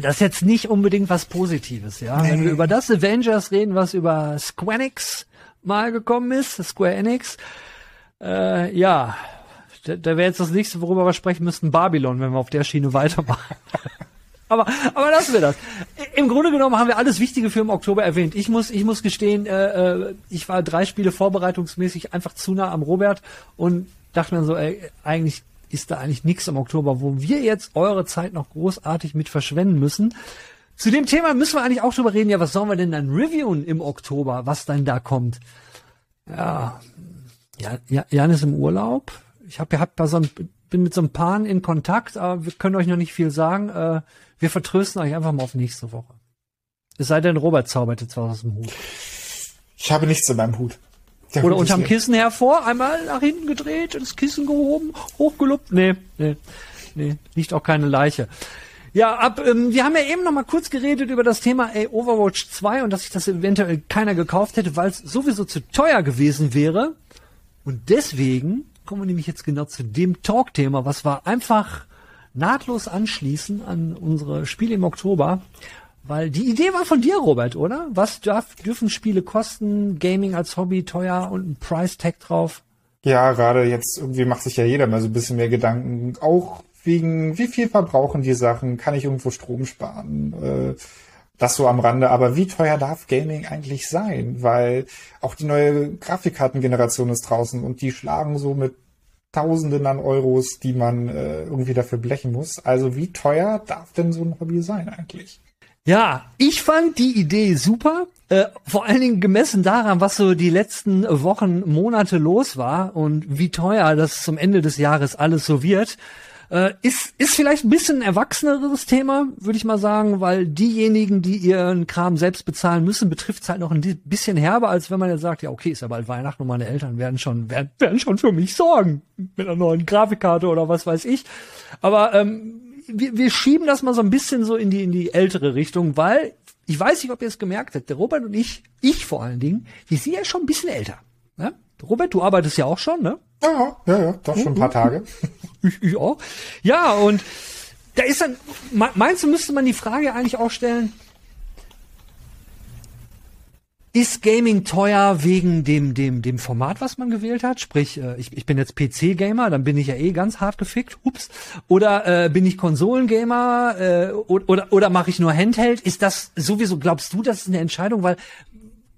Das ist jetzt nicht unbedingt was Positives, ja. Nee. Wenn wir über das Avengers reden, was über Square Enix mal gekommen ist, Square Enix, äh, ja, da, da wäre jetzt das nächste, worüber wir sprechen müssten, Babylon, wenn wir auf der Schiene weitermachen. aber, aber lassen wir das. Im Grunde genommen haben wir alles Wichtige für im Oktober erwähnt. Ich muss, ich muss gestehen, äh, äh, ich war drei Spiele vorbereitungsmäßig einfach zu nah am Robert und dachte mir so, ey, eigentlich ist da eigentlich nichts im Oktober, wo wir jetzt eure Zeit noch großartig mit verschwenden müssen. Zu dem Thema müssen wir eigentlich auch drüber reden. Ja, was sollen wir denn dann reviewen im Oktober, was dann da kommt? Ja, ja, Jan ist im Urlaub. Ich habe hab so ein, bin mit so ein paar in Kontakt, aber wir können euch noch nicht viel sagen. Äh, wir vertrösten euch einfach mal auf nächste Woche. Es sei denn, Robert zaubert jetzt was aus dem Hut. Ich habe nichts in meinem Hut. Der Oder Hut unterm Kissen hervor, einmal nach hinten gedreht, das Kissen gehoben, hochgeluppt. Nee, nee, nee, liegt auch keine Leiche. Ja, ab, ähm, wir haben ja eben noch mal kurz geredet über das Thema ey, Overwatch 2 und dass sich das eventuell keiner gekauft hätte, weil es sowieso zu teuer gewesen wäre. Und deswegen kommen wir nämlich jetzt genau zu dem Talk-Thema, was war einfach nahtlos anschließen an unsere Spiele im Oktober. Weil die Idee war von dir, Robert, oder? Was darf, dürfen Spiele kosten? Gaming als Hobby teuer und ein Price Tag drauf? Ja, gerade jetzt irgendwie macht sich ja jeder mal so ein bisschen mehr Gedanken. Auch wegen, wie viel verbrauchen die Sachen? Kann ich irgendwo Strom sparen? Äh, das so am Rande. Aber wie teuer darf Gaming eigentlich sein? Weil auch die neue Grafikkartengeneration ist draußen und die schlagen so mit Tausenden an Euros, die man äh, irgendwie dafür blechen muss. Also wie teuer darf denn so ein Hobby sein eigentlich? Ja, ich fand die Idee super. Äh, vor allen Dingen gemessen daran, was so die letzten Wochen, Monate los war und wie teuer das zum Ende des Jahres alles so wird. Äh, ist, ist vielleicht ein bisschen ein erwachseneres Thema, würde ich mal sagen, weil diejenigen, die ihren Kram selbst bezahlen müssen, betrifft es halt noch ein bisschen herber, als wenn man jetzt sagt, ja, okay, ist ja bald Weihnachten und meine Eltern werden schon, werden, werden schon für mich sorgen. Mit einer neuen Grafikkarte oder was weiß ich. Aber ähm, wir, wir schieben das mal so ein bisschen so in die, in die ältere Richtung, weil ich weiß nicht, ob ihr es gemerkt habt, der Robert und ich, ich vor allen Dingen, wir sind ja schon ein bisschen älter. Ne? Robert, du arbeitest ja auch schon, ne? Ja, ja, ja, doch schon ein paar Tage. ich, ich auch. Ja, und da ist dann, meinst du, müsste man die Frage eigentlich auch stellen, Ist Gaming teuer wegen dem, dem, dem Format, was man gewählt hat? Sprich, äh, ich, ich bin jetzt PC-Gamer, dann bin ich ja eh ganz hart gefickt. Ups. Oder äh, bin ich Konsolengamer äh, oder, oder, oder mache ich nur Handheld? Ist das sowieso, glaubst du, das ist eine Entscheidung? Weil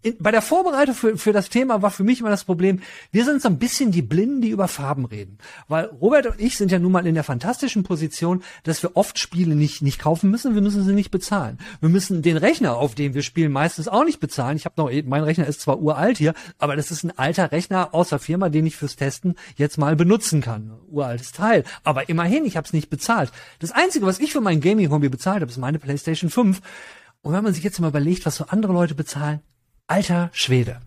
in, bei der Vorbereitung für, für das Thema war für mich immer das Problem, wir sind so ein bisschen die Blinden, die über Farben reden. Weil Robert und ich sind ja nun mal in der fantastischen Position, dass wir oft Spiele nicht, nicht kaufen müssen, wir müssen sie nicht bezahlen. Wir müssen den Rechner, auf dem wir spielen, meistens auch nicht bezahlen. Ich habe noch, mein Rechner ist zwar uralt hier, aber das ist ein alter Rechner aus der Firma, den ich fürs Testen jetzt mal benutzen kann. Uraltes Teil. Aber immerhin, ich habe es nicht bezahlt. Das Einzige, was ich für mein Gaming-Hobby bezahlt habe, ist meine PlayStation 5. Und wenn man sich jetzt mal überlegt, was so andere Leute bezahlen, Alter Schwede.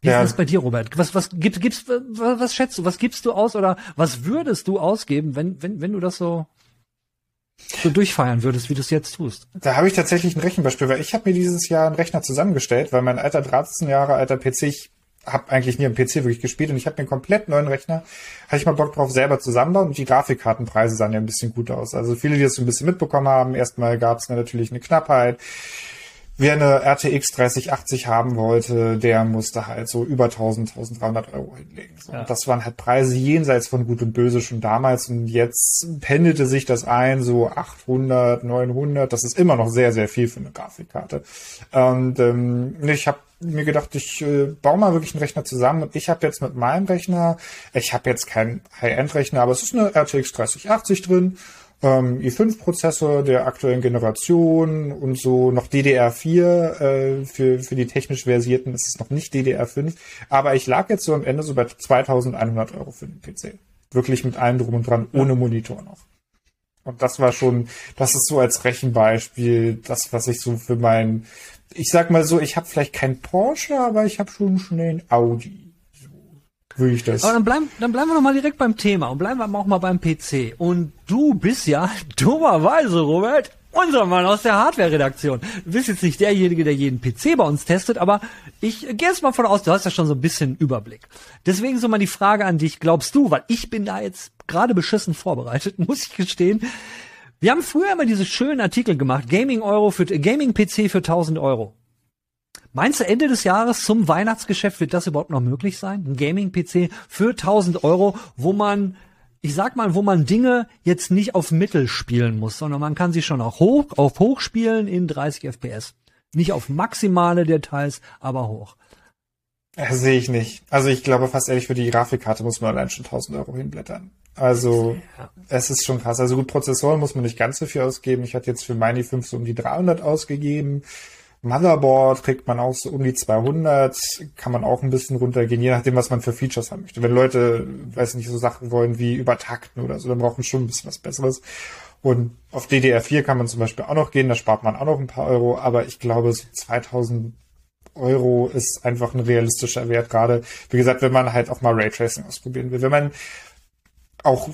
Wie ja. ist das bei dir, Robert? Was, was gibt, gibst, was, was schätzt du? Was gibst du aus oder was würdest du ausgeben, wenn, wenn, wenn du das so, so durchfeiern würdest, wie du es jetzt tust? Da habe ich tatsächlich ein Rechenbeispiel, weil ich habe mir dieses Jahr einen Rechner zusammengestellt, weil mein alter 13 Jahre alter PC, ich habe eigentlich nie am PC wirklich gespielt und ich habe mir einen komplett neuen Rechner, hatte ich mal Bock drauf, selber zusammenbauen und die Grafikkartenpreise sahen ja ein bisschen gut aus. Also viele, die das so ein bisschen mitbekommen haben, erstmal gab es natürlich eine Knappheit Wer eine RTX 3080 haben wollte, der musste halt so über 1000, 1300 Euro hinlegen. So. Ja. Und das waren halt Preise jenseits von Gut und Böse schon damals. Und jetzt pendelte sich das ein, so 800, 900. Das ist immer noch sehr, sehr viel für eine Grafikkarte. Und ähm, ich habe mir gedacht, ich äh, baue mal wirklich einen Rechner zusammen. Und ich habe jetzt mit meinem Rechner, ich habe jetzt keinen High-End-Rechner, aber es ist eine RTX 3080 drin ähm, i5-Prozessor der aktuellen Generation und so noch DDR4 äh, für, für die technisch versierten ist es noch nicht DDR5. Aber ich lag jetzt so am Ende so bei 2100 Euro für den PC. Wirklich mit allem drum und dran, ohne Monitor noch. Und das war schon, das ist so als Rechenbeispiel, das, was ich so für mein, ich sag mal so, ich habe vielleicht kein Porsche, aber ich habe schon schnell ein Audi würde ich das. Aber dann bleiben, dann bleiben wir noch mal direkt beim Thema und bleiben wir auch mal beim PC. Und du bist ja dummerweise, Robert, unser Mann aus der Hardware-Redaktion. Du bist jetzt nicht derjenige, der jeden PC bei uns testet, aber ich gehe jetzt mal von aus, du hast ja schon so ein bisschen Überblick. Deswegen so mal die Frage an dich, glaubst du, weil ich bin da jetzt gerade beschissen vorbereitet, muss ich gestehen. Wir haben früher immer diese schönen Artikel gemacht, Gaming Euro für, Gaming PC für 1000 Euro. Meinst du, Ende des Jahres zum Weihnachtsgeschäft wird das überhaupt noch möglich sein? Ein Gaming-PC für 1000 Euro, wo man, ich sag mal, wo man Dinge jetzt nicht auf Mittel spielen muss, sondern man kann sie schon auch hoch, auf hoch spielen in 30 FPS. Nicht auf maximale Details, aber hoch. Das sehe ich nicht. Also ich glaube fast ehrlich, für die Grafikkarte muss man allein schon 1000 Euro hinblättern. Also ja. es ist schon krass. Also gut, Prozessoren muss man nicht ganz so viel ausgeben. Ich hatte jetzt für meine 5 so um die 300 ausgegeben. Motherboard kriegt man auch so um die 200, kann man auch ein bisschen runtergehen, je nachdem, was man für Features haben möchte. Wenn Leute, weiß nicht, so Sachen wollen wie übertakten oder so, dann brauchen schon ein bisschen was Besseres. Und auf DDR4 kann man zum Beispiel auch noch gehen, da spart man auch noch ein paar Euro, aber ich glaube, so 2000 Euro ist einfach ein realistischer Wert, gerade, wie gesagt, wenn man halt auch mal Raytracing ausprobieren will. Wenn man auch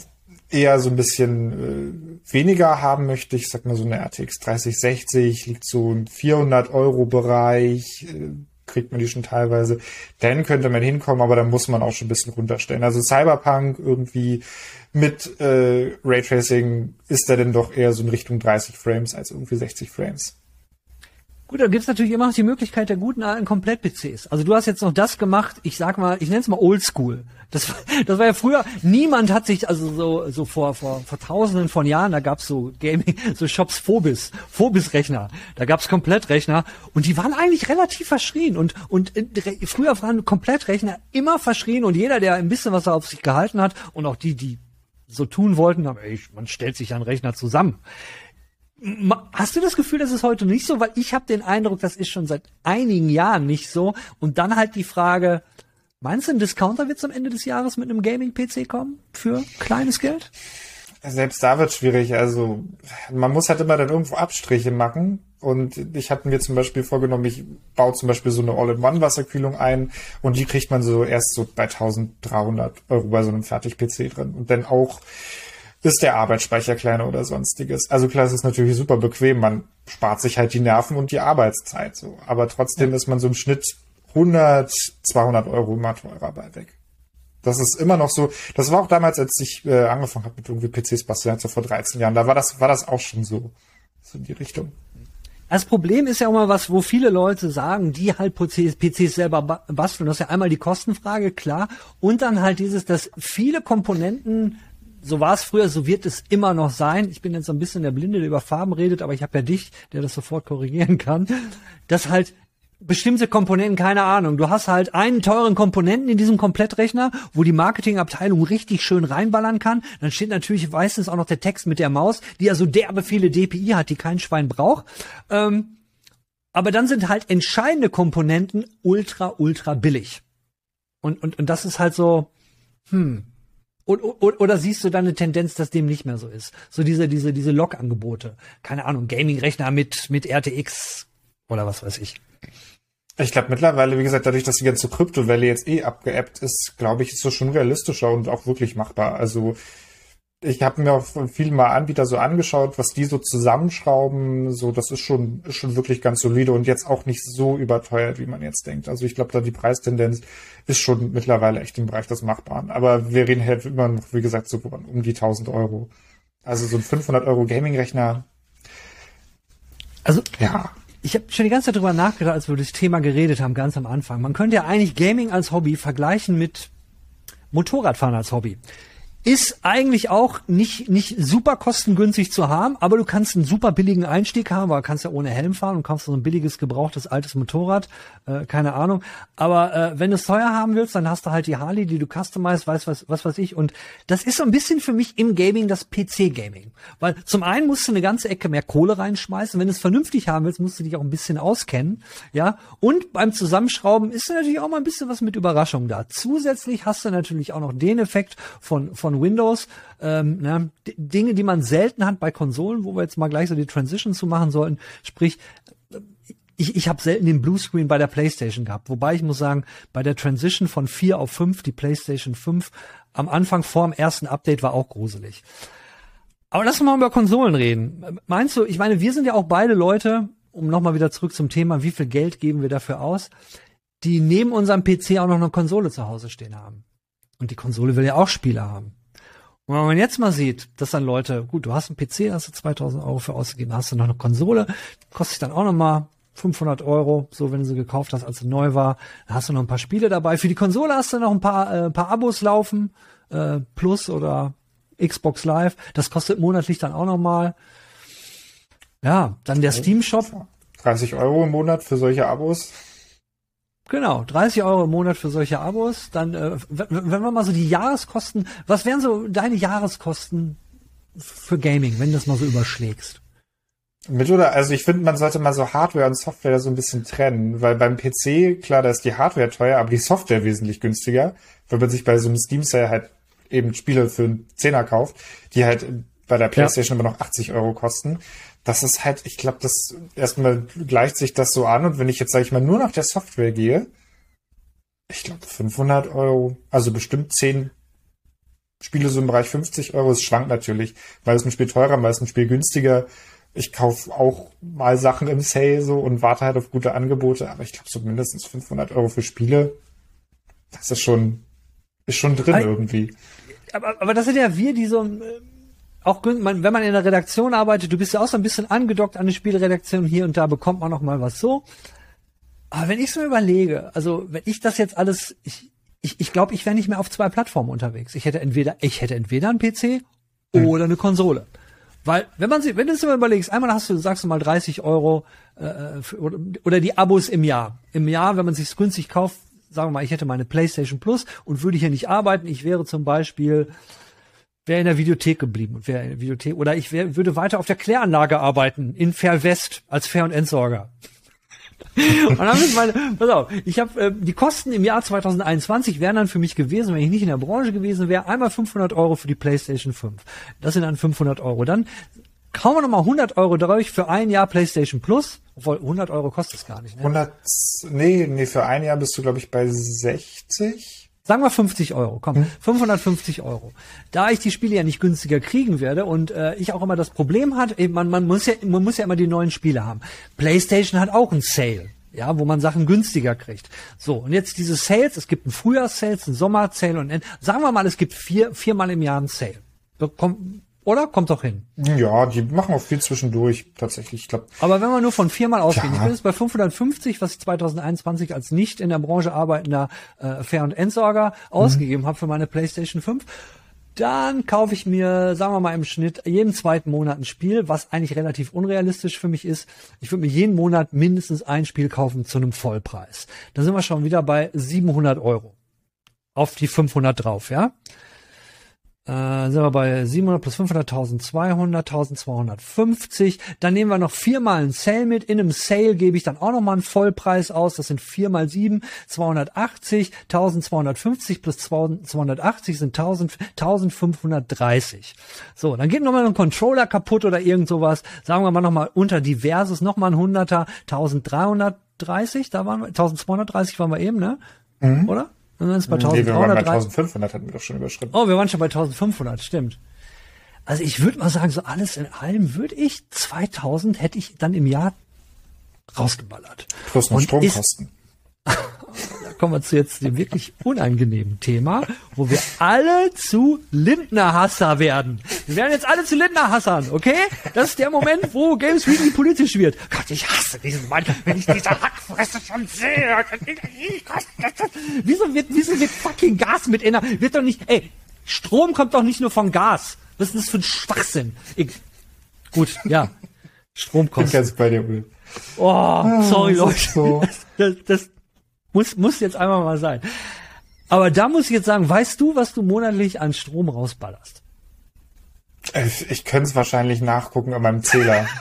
eher so ein bisschen äh, weniger haben möchte, ich sag mal so eine RTX 3060 liegt so im 400 Euro Bereich, äh, kriegt man die schon teilweise, dann könnte man hinkommen, aber dann muss man auch schon ein bisschen runterstellen. Also Cyberpunk irgendwie mit äh, Raytracing ist da denn doch eher so in Richtung 30 Frames als irgendwie 60 Frames. Gut, da gibt's natürlich immer noch die Möglichkeit der guten alten Komplett-PCs. Also du hast jetzt noch das gemacht, ich sag mal, ich nenne es mal Oldschool. Das, das war ja früher, niemand hat sich, also so, so vor, vor, vor tausenden von Jahren, da gab's so Gaming, so Shops Phobis, Phobis-Rechner. Da gab's Komplettrechner und die waren eigentlich relativ verschrien und, und äh, früher waren Komplettrechner immer verschrien und jeder, der ein bisschen was auf sich gehalten hat und auch die, die so tun wollten, aber ey, man stellt sich einen Rechner zusammen. Hast du das Gefühl, das ist heute nicht so? Weil ich habe den Eindruck, das ist schon seit einigen Jahren nicht so. Und dann halt die Frage, meinst du, ein Discounter wird zum Ende des Jahres mit einem Gaming-PC kommen für kleines Geld? Selbst da wird schwierig. Also man muss halt immer dann irgendwo Abstriche machen. Und ich hatte mir zum Beispiel vorgenommen, ich baue zum Beispiel so eine All-in-One-Wasserkühlung ein und die kriegt man so erst so bei 1300 Euro bei so einem Fertig-PC drin. Und dann auch ist der Arbeitsspeicher kleiner oder sonstiges. Also klar, es ist natürlich super bequem. Man spart sich halt die Nerven und die Arbeitszeit so. Aber trotzdem ist man so im Schnitt 100, 200 Euro immer teurer bei weg. Das ist immer noch so. Das war auch damals, als ich äh, angefangen habe mit irgendwie PCs basteln, so vor 13 Jahren. Da war das, war das auch schon so. So in die Richtung. Das Problem ist ja immer was, wo viele Leute sagen, die halt PCs, PCs selber basteln. Das ist ja einmal die Kostenfrage, klar. Und dann halt dieses, dass viele Komponenten so war es früher, so wird es immer noch sein. Ich bin jetzt so ein bisschen der Blinde, der über Farben redet, aber ich habe ja dich, der das sofort korrigieren kann. Dass halt bestimmte Komponenten, keine Ahnung. Du hast halt einen teuren Komponenten in diesem Komplettrechner, wo die Marketingabteilung richtig schön reinballern kann. Dann steht natürlich meistens auch noch der Text mit der Maus, die also derbe viele DPI hat, die kein Schwein braucht. Ähm, aber dann sind halt entscheidende Komponenten ultra, ultra billig. Und, und, und das ist halt so, hm. Oder, oder siehst du da eine Tendenz, dass dem nicht mehr so ist? So diese, diese, diese Log-Angebote. Keine Ahnung, Gaming-Rechner mit, mit RTX oder was weiß ich. Ich glaube mittlerweile, wie gesagt, dadurch, dass die ganze Kryptowelle jetzt eh abgeappt ist, glaube ich, ist das schon realistischer und auch wirklich machbar. Also ich habe mir auch viele mal Anbieter so angeschaut, was die so zusammenschrauben. So, das ist schon, ist schon wirklich ganz solide und jetzt auch nicht so überteuert, wie man jetzt denkt. Also ich glaube, da die Preistendenz ist schon mittlerweile echt im Bereich des Machbaren. Aber wir reden halt immer noch, wie gesagt, so um die 1000 Euro. Also so ein 500 Euro Gaming-Rechner. Also ja ich habe schon die ganze Zeit drüber nachgedacht, als wir das Thema geredet haben, ganz am Anfang. Man könnte ja eigentlich Gaming als Hobby vergleichen mit Motorradfahren als Hobby ist eigentlich auch nicht, nicht super kostengünstig zu haben, aber du kannst einen super billigen Einstieg haben, weil du kannst ja ohne Helm fahren und kaufst so ein billiges, gebrauchtes, altes Motorrad, äh, keine Ahnung. Aber äh, wenn du es teuer haben willst, dann hast du halt die Harley, die du customized, weißt was, was weiß ich. Und das ist so ein bisschen für mich im Gaming das PC-Gaming. Weil zum einen musst du eine ganze Ecke mehr Kohle reinschmeißen. Wenn du es vernünftig haben willst, musst du dich auch ein bisschen auskennen. Ja. Und beim Zusammenschrauben ist natürlich auch mal ein bisschen was mit Überraschung da. Zusätzlich hast du natürlich auch noch den Effekt von von Windows. Ähm, ne, Dinge, die man selten hat bei Konsolen, wo wir jetzt mal gleich so die Transition zu machen sollten. Sprich, ich, ich habe selten den Bluescreen bei der PlayStation gehabt. Wobei ich muss sagen, bei der Transition von 4 auf 5, die PlayStation 5, am Anfang vor dem ersten Update war auch gruselig. Aber lass uns mal über Konsolen reden. Meinst du, ich meine, wir sind ja auch beide Leute, um nochmal wieder zurück zum Thema, wie viel Geld geben wir dafür aus, die neben unserem PC auch noch eine Konsole zu Hause stehen haben. Und die Konsole will ja auch Spiele haben. Und wenn man jetzt mal sieht, dass dann Leute, gut, du hast einen PC, hast du 2000 Euro für ausgegeben, hast du noch eine Konsole, kostet dann auch noch mal 500 Euro, so wenn du sie gekauft hast, als sie neu war. Dann hast du noch ein paar Spiele dabei. Für die Konsole hast du noch ein paar, äh, paar Abos laufen, äh, Plus oder Xbox Live. Das kostet monatlich dann auch noch mal. Ja, dann der Steam Shop. 30 Euro im Monat für solche Abos. Genau, 30 Euro im Monat für solche Abos. Dann, äh, wenn wir mal so die Jahreskosten, was wären so deine Jahreskosten für Gaming, wenn du das mal so überschlägst? Mit oder, also ich finde, man sollte mal so Hardware und Software so ein bisschen trennen, weil beim PC, klar, da ist die Hardware teuer, aber die Software wesentlich günstiger, weil man sich bei so einem Steam Sale halt eben Spiele für einen Zehner kauft, die halt bei der PlayStation ja. immer noch 80 Euro kosten das ist halt, ich glaube, das erstmal gleicht sich das so an und wenn ich jetzt, sage ich mal, nur nach der Software gehe, ich glaube 500 Euro, also bestimmt 10 Spiele so im Bereich 50 Euro. Es schwankt natürlich, weil es ein Spiel teurer, weil es ein Spiel günstiger. Ich kaufe auch mal Sachen im Sale so und warte halt auf gute Angebote, aber ich glaube so mindestens 500 Euro für Spiele, das ist schon, ist schon drin aber, irgendwie. Aber, aber das sind ja wir, die so auch wenn man in der Redaktion arbeitet, du bist ja auch so ein bisschen angedockt an die Spielredaktion hier und da bekommt man noch mal was so. Aber wenn ich so überlege, also wenn ich das jetzt alles, ich ich, ich glaube, ich wäre nicht mehr auf zwei Plattformen unterwegs. Ich hätte entweder ich hätte entweder einen PC hm. oder eine Konsole. Weil, wenn man sie, wenn du es mal überlegst, einmal hast du, sagst du mal 30 Euro äh, für, oder, die Abos im Jahr. Im Jahr, wenn man sich günstig kauft, sagen wir mal, ich hätte meine PlayStation Plus und würde hier nicht arbeiten, ich wäre zum Beispiel wäre in der Videothek geblieben und wäre in der Videothek oder ich wär, würde weiter auf der Kläranlage arbeiten in Fair West als Fair- und Entsorger. und dann ist meine, pass auf, ich habe äh, die Kosten im Jahr 2021 wären dann für mich gewesen, wenn ich nicht in der Branche gewesen wäre, einmal 500 Euro für die PlayStation 5. Das sind dann 500 Euro. Dann kaum noch mal 100 Euro drauf für ein Jahr PlayStation Plus. Obwohl 100 Euro kostet es gar nicht. Ne? 100, nee, nee, für ein Jahr bist du glaube ich bei 60. Sagen wir 50 Euro, komm, hm. 550 Euro. Da ich die Spiele ja nicht günstiger kriegen werde und äh, ich auch immer das Problem hat, man, man, muss ja, man muss ja immer die neuen Spiele haben. PlayStation hat auch einen Sale ja, wo man Sachen günstiger kriegt. So, und jetzt diese Sales, es gibt einen Frühjahrssales, einen Sommersale und sagen wir mal, es gibt vier, viermal im Jahr einen Sale. Komm, Oder? Kommt doch hin. Ja, die machen auch viel zwischendurch, tatsächlich. Ich glaub, Aber wenn wir nur von viermal ausgehen, Ja. ich bin jetzt bei 550, was ich 2021 als nicht in der Branche arbeitender äh, Fair- und Endsorger ausgegeben habe für meine PlayStation 5, dann kaufe ich mir, sagen wir mal im Schnitt, jeden zweiten Monat ein Spiel, was eigentlich relativ unrealistisch für mich ist. Ich würde mir jeden Monat mindestens ein Spiel kaufen zu einem Vollpreis. Dann sind wir schon wieder bei 700 Euro. Auf die 500 drauf, ja? Äh, sind wir bei 700 plus 500, 1200, 1250. Dann nehmen wir noch viermal einen Sale mit. In einem Sale gebe ich dann auch nochmal einen Vollpreis aus. Das sind vier mal sieben, 280, 1250 plus 280 sind 1000, 1530. So, dann geht nochmal ein Controller kaputt oder irgend sowas. Sagen wir mal nochmal unter Diverses nochmal ein Hunderter, 1330, da waren wir, 1230 waren wir eben, ne? Oder? Dann ist bei nee, wir waren bei 1330. 1500, hatten wir doch schon überschritten. Oh, wir waren schon bei 1500, stimmt. Also ich würde mal sagen, so alles in allem würde ich 2000 hätte ich dann im Jahr rausgeballert. Plus noch Stromkosten. Kommen wir zu jetzt dem wirklich unangenehmen Thema, wo wir alle zu Lindner-Hasser werden. Wir werden jetzt alle zu Lindner-Hassern, okay? Das ist der Moment, wo Games Weekly politisch wird. Gott, ich hasse diesen Mann. Wenn ich diese Hackfresse schon sehe. Wieso wird, wieso wird fucking Gas mit Ener... Wird doch nicht... Ey, Strom kommt doch nicht nur von Gas. Was ist das für ein Schwachsinn? Ich, gut, ja. Ich bin ganz bei dir, Will. Oh, sorry, das Leute. so. Das, das muss, muss jetzt einmal mal sein. Aber da muss ich jetzt sagen, weißt du, was du monatlich an Strom rausballerst? Ich, ich könnte es wahrscheinlich nachgucken an meinem Zähler.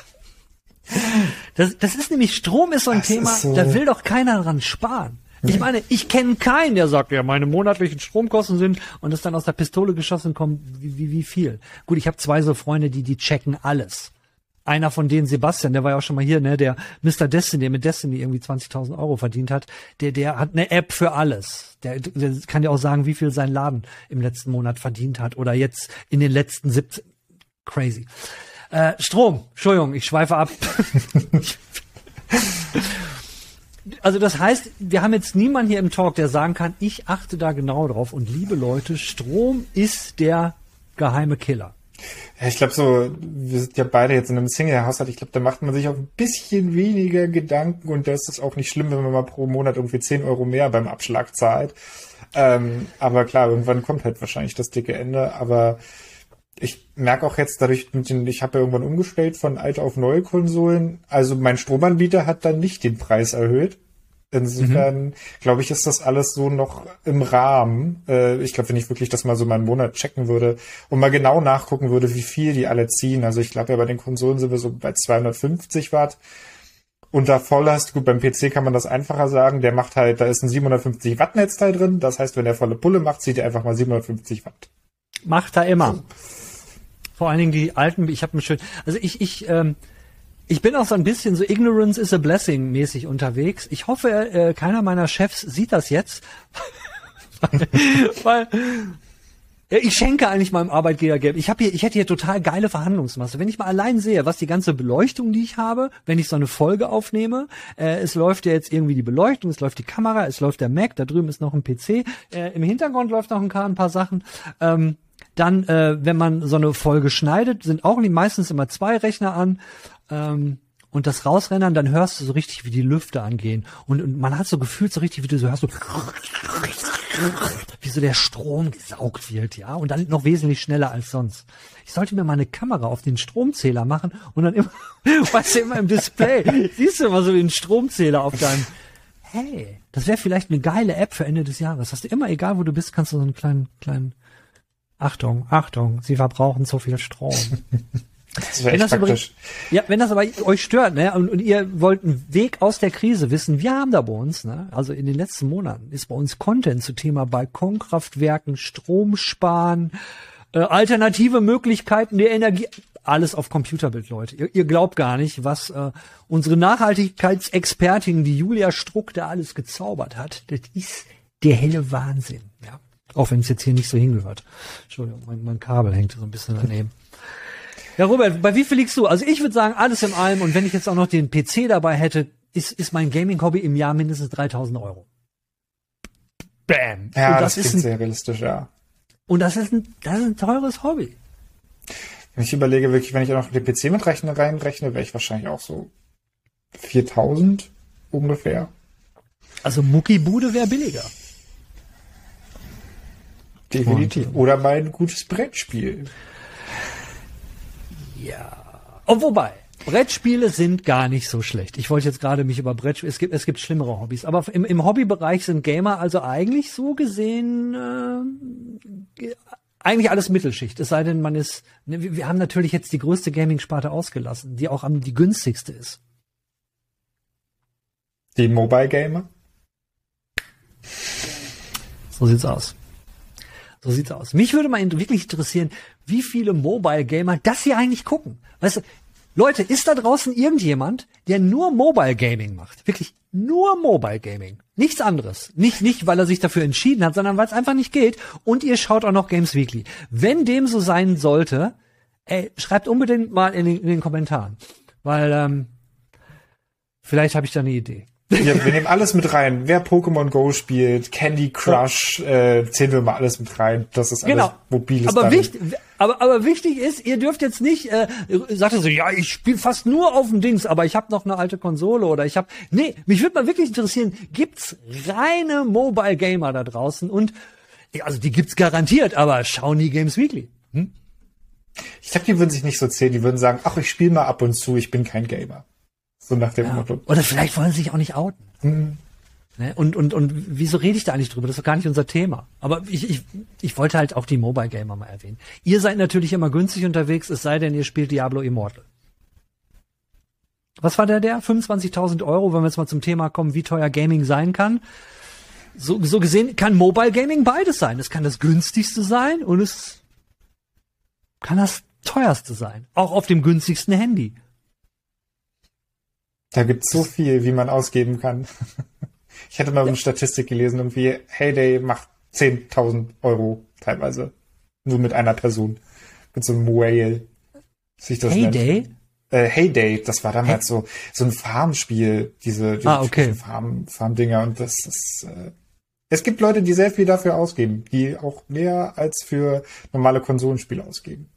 Das, das ist nämlich, Strom ist so ein Das Thema, so- da will doch keiner dran sparen. Ich meine, ich kenne keinen, der sagt, ja, meine monatlichen Stromkosten sind und das dann aus der Pistole geschossen kommt, wie, wie, wie viel. Gut, ich habe zwei so Freunde, die, die checken alles. Einer von denen, Sebastian, der war ja auch schon mal hier, ne, der Mr. Destiny, der mit Destiny irgendwie 20.000 Euro verdient hat, der, der hat eine App für alles. Der, der kann dir auch sagen, wie viel sein Laden im letzten Monat verdient hat oder jetzt in den letzten 17. Crazy. Äh, Strom, Entschuldigung, ich schweife ab. also das heißt, wir haben jetzt niemanden hier im Talk, der sagen kann, ich achte da genau drauf. Und liebe Leute, Strom ist der geheime Killer. Ja, ich glaube so, wir sind ja beide jetzt in einem Single-Haushalt. Ich glaube, da macht man sich auch ein bisschen weniger Gedanken und das ist auch nicht schlimm, wenn man mal pro Monat irgendwie 10 Euro mehr beim Abschlag zahlt. Ähm, aber klar, irgendwann kommt halt wahrscheinlich das dicke Ende. Aber ich merke auch jetzt dadurch, den, ich habe ja irgendwann umgestellt von alte auf neue Konsolen. Also mein Stromanbieter hat dann nicht den Preis erhöht. Insofern glaube ich, ist das alles so noch im Rahmen. Äh, ich glaube, wenn ich wirklich das mal so mal einen Monat checken würde und mal genau nachgucken würde, wie viel die alle ziehen. Also ich glaube ja, bei den Konsolen sind wir so bei 250 Watt. Unter Volllast, gut, beim PC kann man das einfacher sagen. Der macht halt, da ist ein 750 Watt Netzteil drin. Das heißt, wenn der volle Pulle macht, zieht er einfach mal 750 Watt. Macht er immer. Vor allen Dingen die alten, ich habe mir schön, also ich, ich, ähm, ich bin auch so ein bisschen so Ignorance is a blessing mäßig unterwegs. Ich hoffe, äh, keiner meiner Chefs sieht das jetzt. weil, weil ja, ich schenke eigentlich meinem Arbeitgeber Geld. Ich habe hier, ich hätte hier total geile Verhandlungsmasse. Wenn ich mal allein sehe, was die ganze Beleuchtung, die ich habe, wenn ich so eine Folge aufnehme, äh, es läuft ja jetzt irgendwie die Beleuchtung, es läuft die Kamera, es läuft der Mac, da drüben ist noch ein PC, äh, im Hintergrund läuft noch ein, ein paar Sachen. Ähm, dann, äh, wenn man so eine Folge schneidet, sind auch meistens immer zwei Rechner an. Ähm, und das Rausrennen, dann hörst du so richtig, wie die Lüfte angehen. Und, und man hat so gefühlt so richtig, wie du so hörst, so wie so der Strom gesaugt wird, ja. Und dann noch wesentlich schneller als sonst. Ich sollte mir mal eine Kamera auf den Stromzähler machen und dann immer, weißt du, immer im Display, siehst du immer so den Stromzähler auf deinem, hey, das wäre vielleicht eine geile App für Ende des Jahres. Hast du immer, egal wo du bist, kannst du so einen kleinen, kleinen, Achtung, Achtung, sie verbrauchen so viel Strom. Das wäre echt das, praktisch. ja, wenn das aber euch stört, ne, und, und ihr wollt einen Weg aus der Krise wissen, wir haben da bei uns, ne, also in den letzten Monaten ist bei uns Content zu Thema Balkonkraftwerken, Strom sparen, äh, alternative Möglichkeiten der Energie, alles auf Computerbild, Leute. Ihr, ihr glaubt gar nicht, was äh, unsere Nachhaltigkeitsexpertin, die Julia Struck, da alles gezaubert hat. Das ist der helle Wahnsinn, ja. Auch wenn es jetzt hier nicht so hingehört. Entschuldigung, mein, mein Kabel hängt so ein bisschen daneben. Ja, Robert, bei wie viel liegst du? Also ich würde sagen, alles in allem. Und wenn ich jetzt auch noch den PC dabei hätte, ist, ist mein Gaming-Hobby im Jahr mindestens 3000 Euro. Bam. Ja, und das, das, ist klingt ein, sehr realistisch, ja. und das ist ein, das ist ein teures Hobby. Ich überlege wirklich, wenn ich auch noch den PC mit rechne, reinrechne, wäre ich wahrscheinlich auch so 4000 ungefähr. Also Muckibude wäre billiger. Definitiv. Oder mal ein gutes Brettspiel. Ja. Oh, wobei, Brettspiele sind gar nicht so schlecht. Ich wollte jetzt gerade mich über Brettspiele, es gibt, es gibt schlimmere Hobbys, aber im, im Hobbybereich sind Gamer also eigentlich so gesehen äh, eigentlich alles Mittelschicht. Es sei denn, man ist, ne, wir haben natürlich jetzt die größte Gaming-Sparte ausgelassen, die auch am die günstigste ist. Die Mobile Gamer? So sieht's aus. So sieht's aus. Mich würde mal wirklich interessieren, wie viele Mobile Gamer das hier eigentlich gucken. Weißt du, Leute, ist da draußen irgendjemand, der nur Mobile Gaming macht? Wirklich nur Mobile Gaming. Nichts anderes. Nicht, nicht, weil er sich dafür entschieden hat, sondern weil es einfach nicht geht. Und ihr schaut auch noch Games Weekly. Wenn dem so sein sollte, ey, schreibt unbedingt mal in den, in den Kommentaren. Weil, ähm, vielleicht habe ich da eine Idee. Ja, wir nehmen alles mit rein. Wer Pokémon Go spielt, Candy Crush, äh, zählen wir mal alles mit rein. Das ist alles genau. mobiles. Aber wichtig, aber, aber wichtig ist, ihr dürft jetzt nicht, äh, sagt ihr so, ja, ich spiele fast nur auf dem Dings, aber ich habe noch eine alte Konsole oder ich habe, nee, mich würde mal wirklich interessieren, gibt's reine Mobile Gamer da draußen und, also die gibt's garantiert, aber schauen die Games Weekly. Hm? Ich glaube, die würden sich nicht so zählen, die würden sagen, ach, ich spiele mal ab und zu, ich bin kein Gamer. So nach dem ja. Motto. Oder vielleicht wollen sie sich auch nicht outen. Mhm. Ne? Und, und, und wieso rede ich da eigentlich drüber? Das ist doch gar nicht unser Thema. Aber ich, ich, ich wollte halt auch die Mobile Gamer mal erwähnen. Ihr seid natürlich immer günstig unterwegs, es sei denn, ihr spielt Diablo Immortal. Was war der der? 25.000 Euro, wenn wir jetzt mal zum Thema kommen, wie teuer Gaming sein kann. So, so gesehen kann Mobile Gaming beides sein. Es kann das günstigste sein und es kann das teuerste sein. Auch auf dem günstigsten Handy. Da gibt's so viel, wie man ausgeben kann. Ich hätte mal ja. eine Statistik gelesen, irgendwie Heyday macht 10.000 Euro teilweise. Nur mit einer Person. Mit so einem Whale. Sich das Heyday? Nennt. Äh, Heyday, das war damals hey. so, so ein Farmspiel, diese, diese ah, okay. Farm, Farm-Dinger und das ist, äh, es gibt Leute, die sehr viel dafür ausgeben, die auch mehr als für normale Konsolenspiele ausgeben.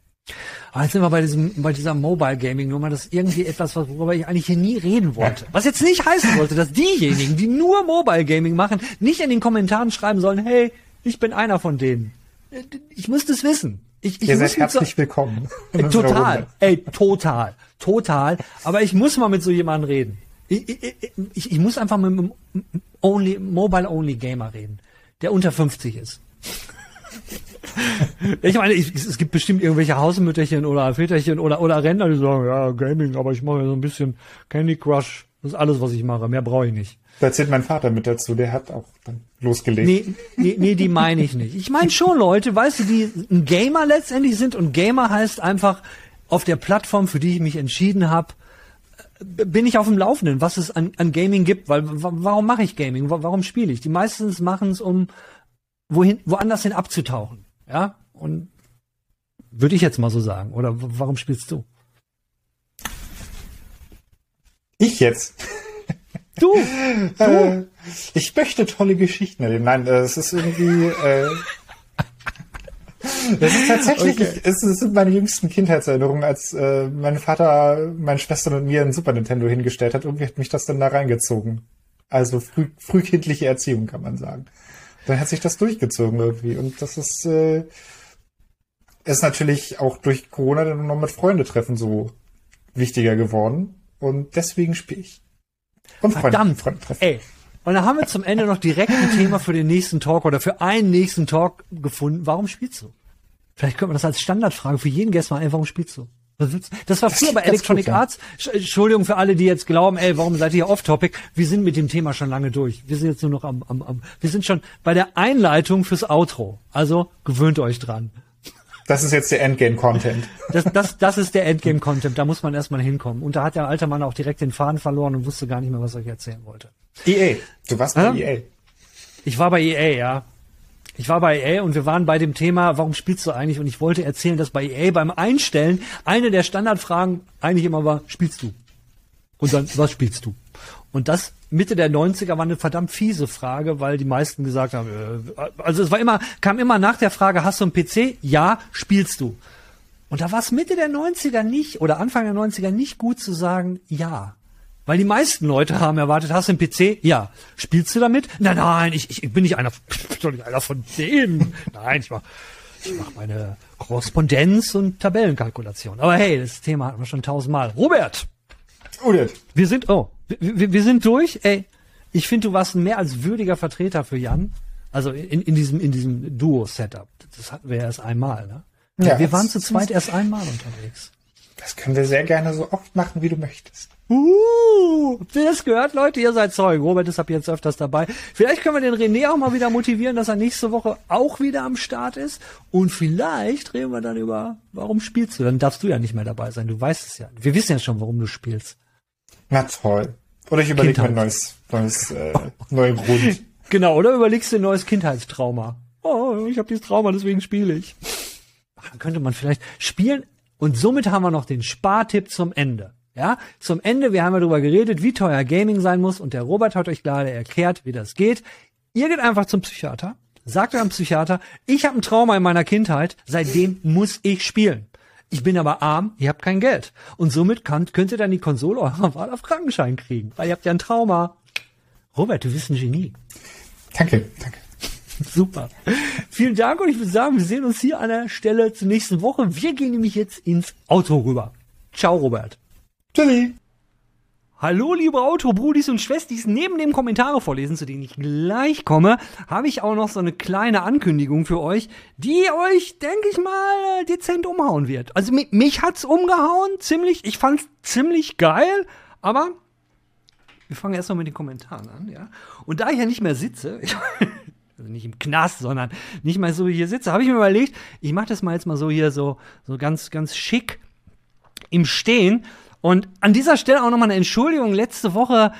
Aber jetzt sind wir bei diesem, bei dieser Mobile Gaming Nummer, das ist irgendwie etwas, worüber ich eigentlich hier nie reden wollte. Was jetzt nicht heißen sollte, dass diejenigen, die nur Mobile Gaming machen, nicht in den Kommentaren schreiben sollen, hey, ich bin einer von denen. Ich muss das wissen. Ich, ich Ihr seid herzlich so, willkommen. Total. Ey, total. Total. Aber ich muss mal mit so jemandem reden. Ich, ich, ich, ich muss einfach mit einem only, Mobile Only Gamer reden, der unter 50 ist. ich meine, ich, es gibt bestimmt irgendwelche Hausmütterchen oder Väterchen oder, oder Rentner, die sagen, ja, Gaming, aber ich mache ja so ein bisschen Candy Crush. Das ist alles, was ich mache. Mehr brauche ich nicht. Da zählt mein Vater mit dazu, der hat auch dann losgelegt. Nee, nee, nee die meine ich nicht. Ich meine schon Leute, weißt du, die ein Gamer letztendlich sind und Gamer heißt einfach auf der Plattform, für die ich mich entschieden habe, bin ich auf dem Laufenden, was es an, an Gaming gibt, weil warum mache ich Gaming? Warum spiele ich? Die meistens machen es, um wohin, woanders hin abzutauchen. Ja, und würde ich jetzt mal so sagen. Oder warum spielst du? Ich jetzt. Du, du. Äh, ich möchte tolle Geschichten erleben. Nein, äh, es ist irgendwie. Äh, das ist tatsächlich, okay. es, sind meine jüngsten Kindheitserinnerungen, als äh, mein Vater, meine Schwestern und mir ein Super Nintendo hingestellt hat. Irgendwie hat mich das dann da reingezogen. Also früh, frühkindliche Erziehung, kann man sagen dann hat sich das durchgezogen irgendwie. Und das ist, äh, ist natürlich auch durch Corona dann noch mit Freunde treffen so wichtiger geworden. Und deswegen spiele ich. Und Freunde, Verdammt. Freunde treffen. Ey. Und dann haben wir zum Ende noch direkt ein Thema für den nächsten Talk oder für einen nächsten Talk gefunden. Warum spielst du? Vielleicht könnte man das als Standardfrage für jeden Gast mal ein, warum spielst du? Das war früher bei Electronic gut, Arts. Entschuldigung für alle, die jetzt glauben, ey, warum seid ihr off-topic? Wir sind mit dem Thema schon lange durch. Wir sind jetzt nur noch am, am, am wir sind schon bei der Einleitung fürs Outro. Also gewöhnt euch dran. Das ist jetzt der Endgame-Content. Das, das, das ist der Endgame-Content. Da muss man erstmal hinkommen. Und da hat der alte Mann auch direkt den Faden verloren und wusste gar nicht mehr, was er euch erzählen wollte. EA. Du warst bei ja? EA. Ich war bei EA, ja. Ich war bei EA und wir waren bei dem Thema, warum spielst du eigentlich? Und ich wollte erzählen, dass bei EA beim Einstellen eine der Standardfragen eigentlich immer war, spielst du? Und dann, was spielst du? Und das Mitte der 90er war eine verdammt fiese Frage, weil die meisten gesagt haben, äh, also es war immer, kam immer nach der Frage, hast du einen PC? Ja, spielst du? Und da war es Mitte der 90er nicht oder Anfang der 90er nicht gut zu sagen, ja. Weil die meisten Leute haben erwartet, hast du einen PC? Ja. Spielst du damit? Nein, nein, ich, ich, ich bin nicht einer, doch nicht einer von denen. Nein, ich mach, ich mach meine Korrespondenz und Tabellenkalkulation. Aber hey, das Thema hatten wir schon tausendmal. Robert! Judith. Wir sind, oh, wir, wir, sind durch. Ey, ich finde, du warst ein mehr als würdiger Vertreter für Jan. Also in, in diesem, in diesem Duo-Setup. Das hatten wir erst einmal, ne? Ja, wir waren zu zweit erst einmal unterwegs. Das können wir sehr gerne so oft machen, wie du möchtest. Uh, habt ihr das gehört, Leute? Ihr seid Zeugen. Robert ist ab jetzt öfters dabei. Vielleicht können wir den René auch mal wieder motivieren, dass er nächste Woche auch wieder am Start ist. Und vielleicht reden wir dann über, warum spielst du? Dann darfst du ja nicht mehr dabei sein. Du weißt es ja. Wir wissen ja schon, warum du spielst. Na toll. Oder ich überlege mir ein neues, neues, äh, neuen Grund. Genau, oder überlegst du ein neues Kindheitstrauma? Oh, ich habe dieses Trauma, deswegen spiele ich. Dann könnte man vielleicht spielen und somit haben wir noch den Spartipp zum Ende. Ja, zum Ende, wir haben ja darüber geredet, wie teuer Gaming sein muss und der Robert hat euch gerade erklärt, wie das geht. Ihr geht einfach zum Psychiater, sagt eurem Psychiater, ich habe ein Trauma in meiner Kindheit, seitdem muss ich spielen. Ich bin aber arm, ihr habt kein Geld. Und somit kann, könnt ihr dann die Konsole eurer Wahl auf Krankenschein kriegen, weil ihr habt ja ein Trauma. Robert, du bist ein Genie. Danke, danke. Super. Vielen Dank und ich würde sagen, wir sehen uns hier an der Stelle zur nächsten Woche. Wir gehen nämlich jetzt ins Auto rüber. Ciao, Robert. Tschüssi. Hallo, liebe Autobrudis und Schwestis. Neben dem Kommentare vorlesen, zu denen ich gleich komme, habe ich auch noch so eine kleine Ankündigung für euch, die euch, denke ich mal, äh, dezent umhauen wird. Also mi mich hat's umgehauen, ziemlich. Ich fand's ziemlich geil, aber wir fangen erstmal mit den Kommentaren an, ja. Und da ich ja nicht mehr sitze, also nicht im Knast, sondern nicht mal so hier sitze, habe ich mir überlegt, ich mache das mal jetzt mal so hier so, so ganz, ganz schick im Stehen. Und an dieser Stelle auch nochmal eine Entschuldigung. Letzte Woche,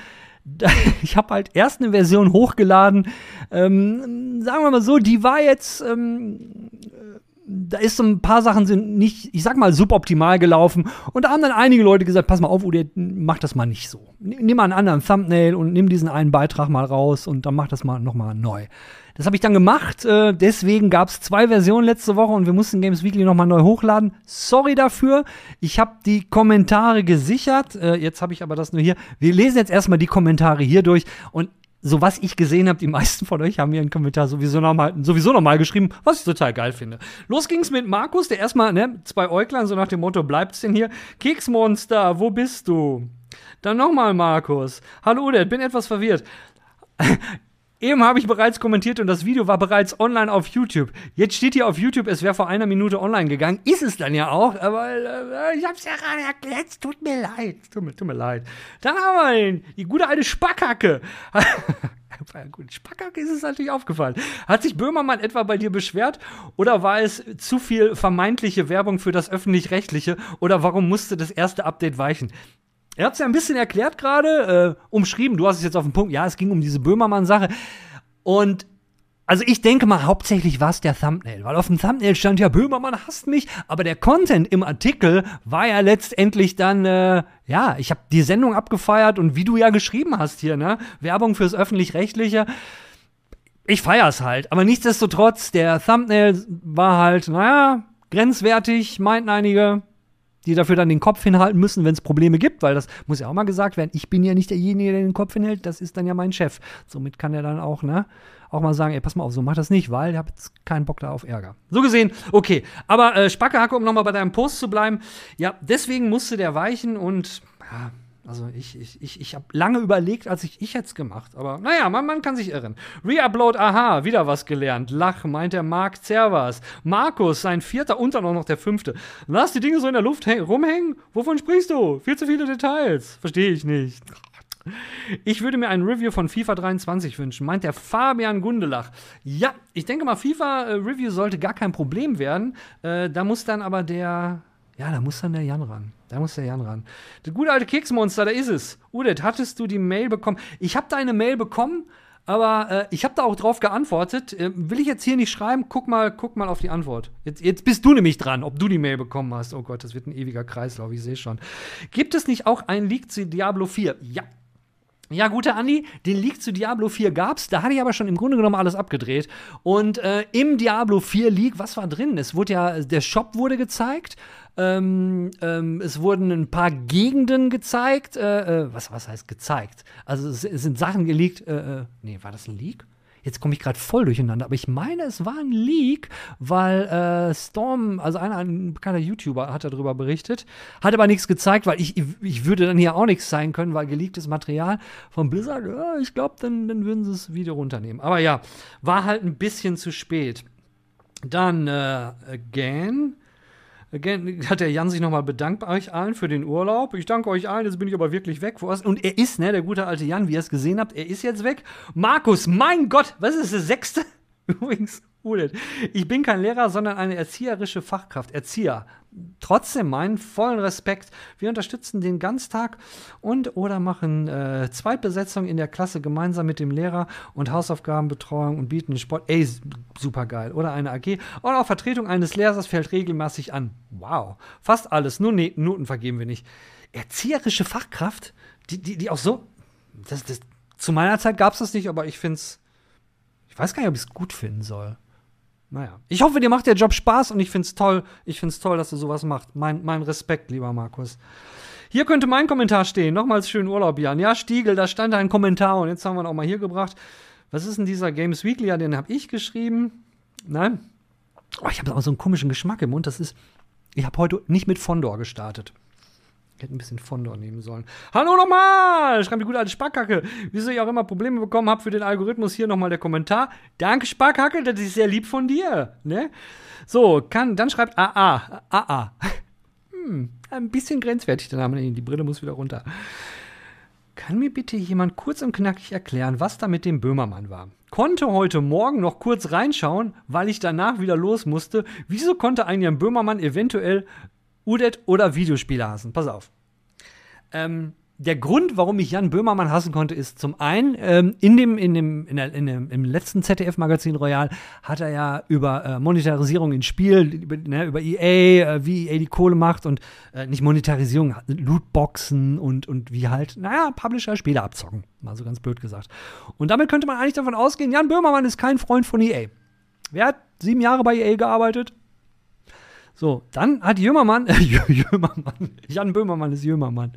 ich habe halt erst eine Version hochgeladen. Ähm, sagen wir mal so, die war jetzt, ähm, äh, da ist so ein paar Sachen sind nicht, ich sag mal, suboptimal gelaufen. Und da haben dann einige Leute gesagt, pass mal auf, Ude, mach das mal nicht so. Nimm mal einen anderen Thumbnail und nimm diesen einen Beitrag mal raus und dann mach das mal nochmal neu. Das habe ich dann gemacht. Äh, deswegen gab es zwei Versionen letzte Woche und wir mussten Games Weekly nochmal neu hochladen. Sorry dafür. Ich habe die Kommentare gesichert. Äh, jetzt habe ich aber das nur hier. Wir lesen jetzt erstmal die Kommentare hier durch und so was ich gesehen habe, die meisten von euch haben einen Kommentar sowieso nochmal sowieso noch mal geschrieben, was ich total geil finde. Los ging's mit Markus, der erstmal, ne, zwei Äuglein, so nach dem Motto, bleibt's denn hier? Keksmonster, wo bist du? Dann nochmal Markus. Hallo, der bin etwas verwirrt. Eben habe ich bereits kommentiert und das Video war bereits online auf YouTube. Jetzt steht hier auf YouTube, es wäre vor einer Minute online gegangen. Ist es dann ja auch, aber äh, ich habe es ja gerade erklärt. Es Tut mir leid. Tut mir, tut mir leid. Dann haben wir den, die gute alte Spackhacke. Gut, Spackhacke ist es natürlich aufgefallen. Hat sich Böhmermann etwa bei dir beschwert oder war es zu viel vermeintliche Werbung für das Öffentlich-Rechtliche oder warum musste das erste Update weichen? Er hat es ja ein bisschen erklärt gerade, äh, umschrieben. Du hast es jetzt auf den Punkt. Ja, es ging um diese Böhmermann-Sache. Und also ich denke mal, hauptsächlich war es der Thumbnail, weil auf dem Thumbnail stand ja, Böhmermann hasst mich, aber der Content im Artikel war ja letztendlich dann, äh, ja, ich habe die Sendung abgefeiert und wie du ja geschrieben hast hier, ne, Werbung fürs Öffentlich-Rechtliche. Ich feier's halt, aber nichtsdestotrotz, der Thumbnail war halt, naja, grenzwertig, meinten einige, die dafür dann den Kopf hinhalten müssen, wenn es Probleme gibt, weil das muss ja auch mal gesagt werden. Ich bin ja nicht derjenige, der den Kopf hinhält, das ist dann ja mein Chef. Somit kann er dann auch, ne, auch mal sagen, ey, pass mal auf, so mach das nicht, weil ich habe jetzt keinen Bock da auf Ärger. So gesehen, okay. Aber äh, Spackehacke, um nochmal bei deinem Post zu bleiben, ja, deswegen musste der weichen und ja, also ich, ich, ich, ich habe lange überlegt, als ich ich jetzt gemacht. Aber naja, man, man kann sich irren. Reupload, aha, wieder was gelernt. Lach, meint der Marc Zervas. Markus, sein vierter und dann auch noch der fünfte. Lass die Dinge so in der Luft häng- rumhängen? Wovon sprichst du? Viel zu viele Details. Verstehe ich nicht. Ich würde mir ein Review von FIFA 23 wünschen, meint der Fabian Gundelach. Ja, ich denke mal, FIFA-Review sollte gar kein Problem werden. Äh, da muss dann aber der. Ja, da muss dann der Jan ran. Da muss der Jan ran. Der gute alte Keksmonster, da ist es. Udet, hattest du die Mail bekommen? Ich habe deine Mail bekommen, aber äh, ich habe da auch drauf geantwortet. Äh, will ich jetzt hier nicht schreiben? Guck mal, guck mal auf die Antwort. Jetzt, jetzt bist du nämlich dran, ob du die Mail bekommen hast. Oh Gott, das wird ein ewiger Kreislauf, ich sehe schon. Gibt es nicht auch einen Leak zu Diablo 4? Ja, ja, guter Andi, den Leak zu Diablo 4 gab's. Da hatte ich aber schon im Grunde genommen alles abgedreht. Und äh, im Diablo 4 Leak, was war drin? Es wurde ja, der Shop wurde gezeigt. Ähm, ähm, es wurden ein paar Gegenden gezeigt. Äh, äh, was, was heißt gezeigt? Also es, es sind Sachen geleakt. Äh, äh nee, war das ein Leak? Jetzt komme ich gerade voll durcheinander, aber ich meine, es war ein Leak, weil äh, Storm, also einer, ein bekannter YouTuber, hat darüber berichtet, hat aber nichts gezeigt, weil ich, ich würde dann hier auch nichts zeigen können, weil geleaktes Material von Blizzard, ja, ich glaube, dann, dann würden sie das Video runternehmen. Aber ja, war halt ein bisschen zu spät. Dann äh, Again, hat der Jan sich nochmal bedankt bei euch allen für den Urlaub. Ich danke euch allen, jetzt bin ich aber wirklich weg. Und er ist, ne, der gute alte Jan, wie ihr es gesehen habt, er ist jetzt weg. Markus, mein Gott, was ist der sechste? Übrigens, Ich bin kein Lehrer, sondern eine erzieherische Fachkraft. Erzieher. Trotzdem meinen vollen Respekt. Wir unterstützen den Ganztag und oder machen äh, Zweitbesetzung in der Klasse gemeinsam mit dem Lehrer und Hausaufgabenbetreuung und bieten Sport. Ey, super geil. Oder eine AG. Und auch Vertretung eines Lehrers fällt regelmäßig an. Wow. Fast alles. Nur ne Noten vergeben wir nicht. Erzieherische Fachkraft, die, die, die auch so. Das, das, zu meiner Zeit gab es das nicht, aber ich finde es. Ich weiß gar nicht, ob ich es gut finden soll. Naja. Ich hoffe, dir macht der Job Spaß und ich finde es toll. Ich finde es toll, dass du sowas machst. Mein, mein Respekt, lieber Markus. Hier könnte mein Kommentar stehen. Nochmals schönen Urlaub, Jan. Ja, Stiegel, da stand ein Kommentar und jetzt haben wir ihn auch mal hier gebracht. Was ist denn dieser Games Weekly? Ja, den habe ich geschrieben. Nein. Oh, ich habe aber so einen komischen Geschmack im Mund. Das ist. Ich habe heute nicht mit Fondor gestartet. Hätte ein bisschen Fondor nehmen sollen. Hallo nochmal! Schreibt die gute alte Sparkacke. Wieso ich auch immer Probleme bekommen habe für den Algorithmus, hier nochmal der Kommentar. Danke, Sparkacke, das ist sehr lieb von dir. Ne? So, kann, dann schreibt AA. AA. Hm, ein bisschen grenzwertig der Name. Die Brille muss wieder runter. Kann mir bitte jemand kurz und knackig erklären, was da mit dem Böhmermann war? Konnte heute Morgen noch kurz reinschauen, weil ich danach wieder los musste. Wieso konnte ein Jan Böhmermann eventuell Udet oder Videospiele hassen. Pass auf. Ähm, der Grund, warum ich Jan Böhmermann hassen konnte, ist zum einen, ähm, in dem, in dem, in der, in dem, im letzten ZDF-Magazin Royal hat er ja über äh, Monetarisierung in Spiel, über, ne, über EA, äh, wie EA die Kohle macht und äh, nicht Monetarisierung, Lootboxen und, und wie halt, naja, Publisher Spiele abzocken. Mal so ganz blöd gesagt. Und damit könnte man eigentlich davon ausgehen, Jan Böhmermann ist kein Freund von EA. Wer hat sieben Jahre bei EA gearbeitet? So, dann hat Jümmermann, äh, Jümmermann, Jan Böhmermann ist Jümmermann,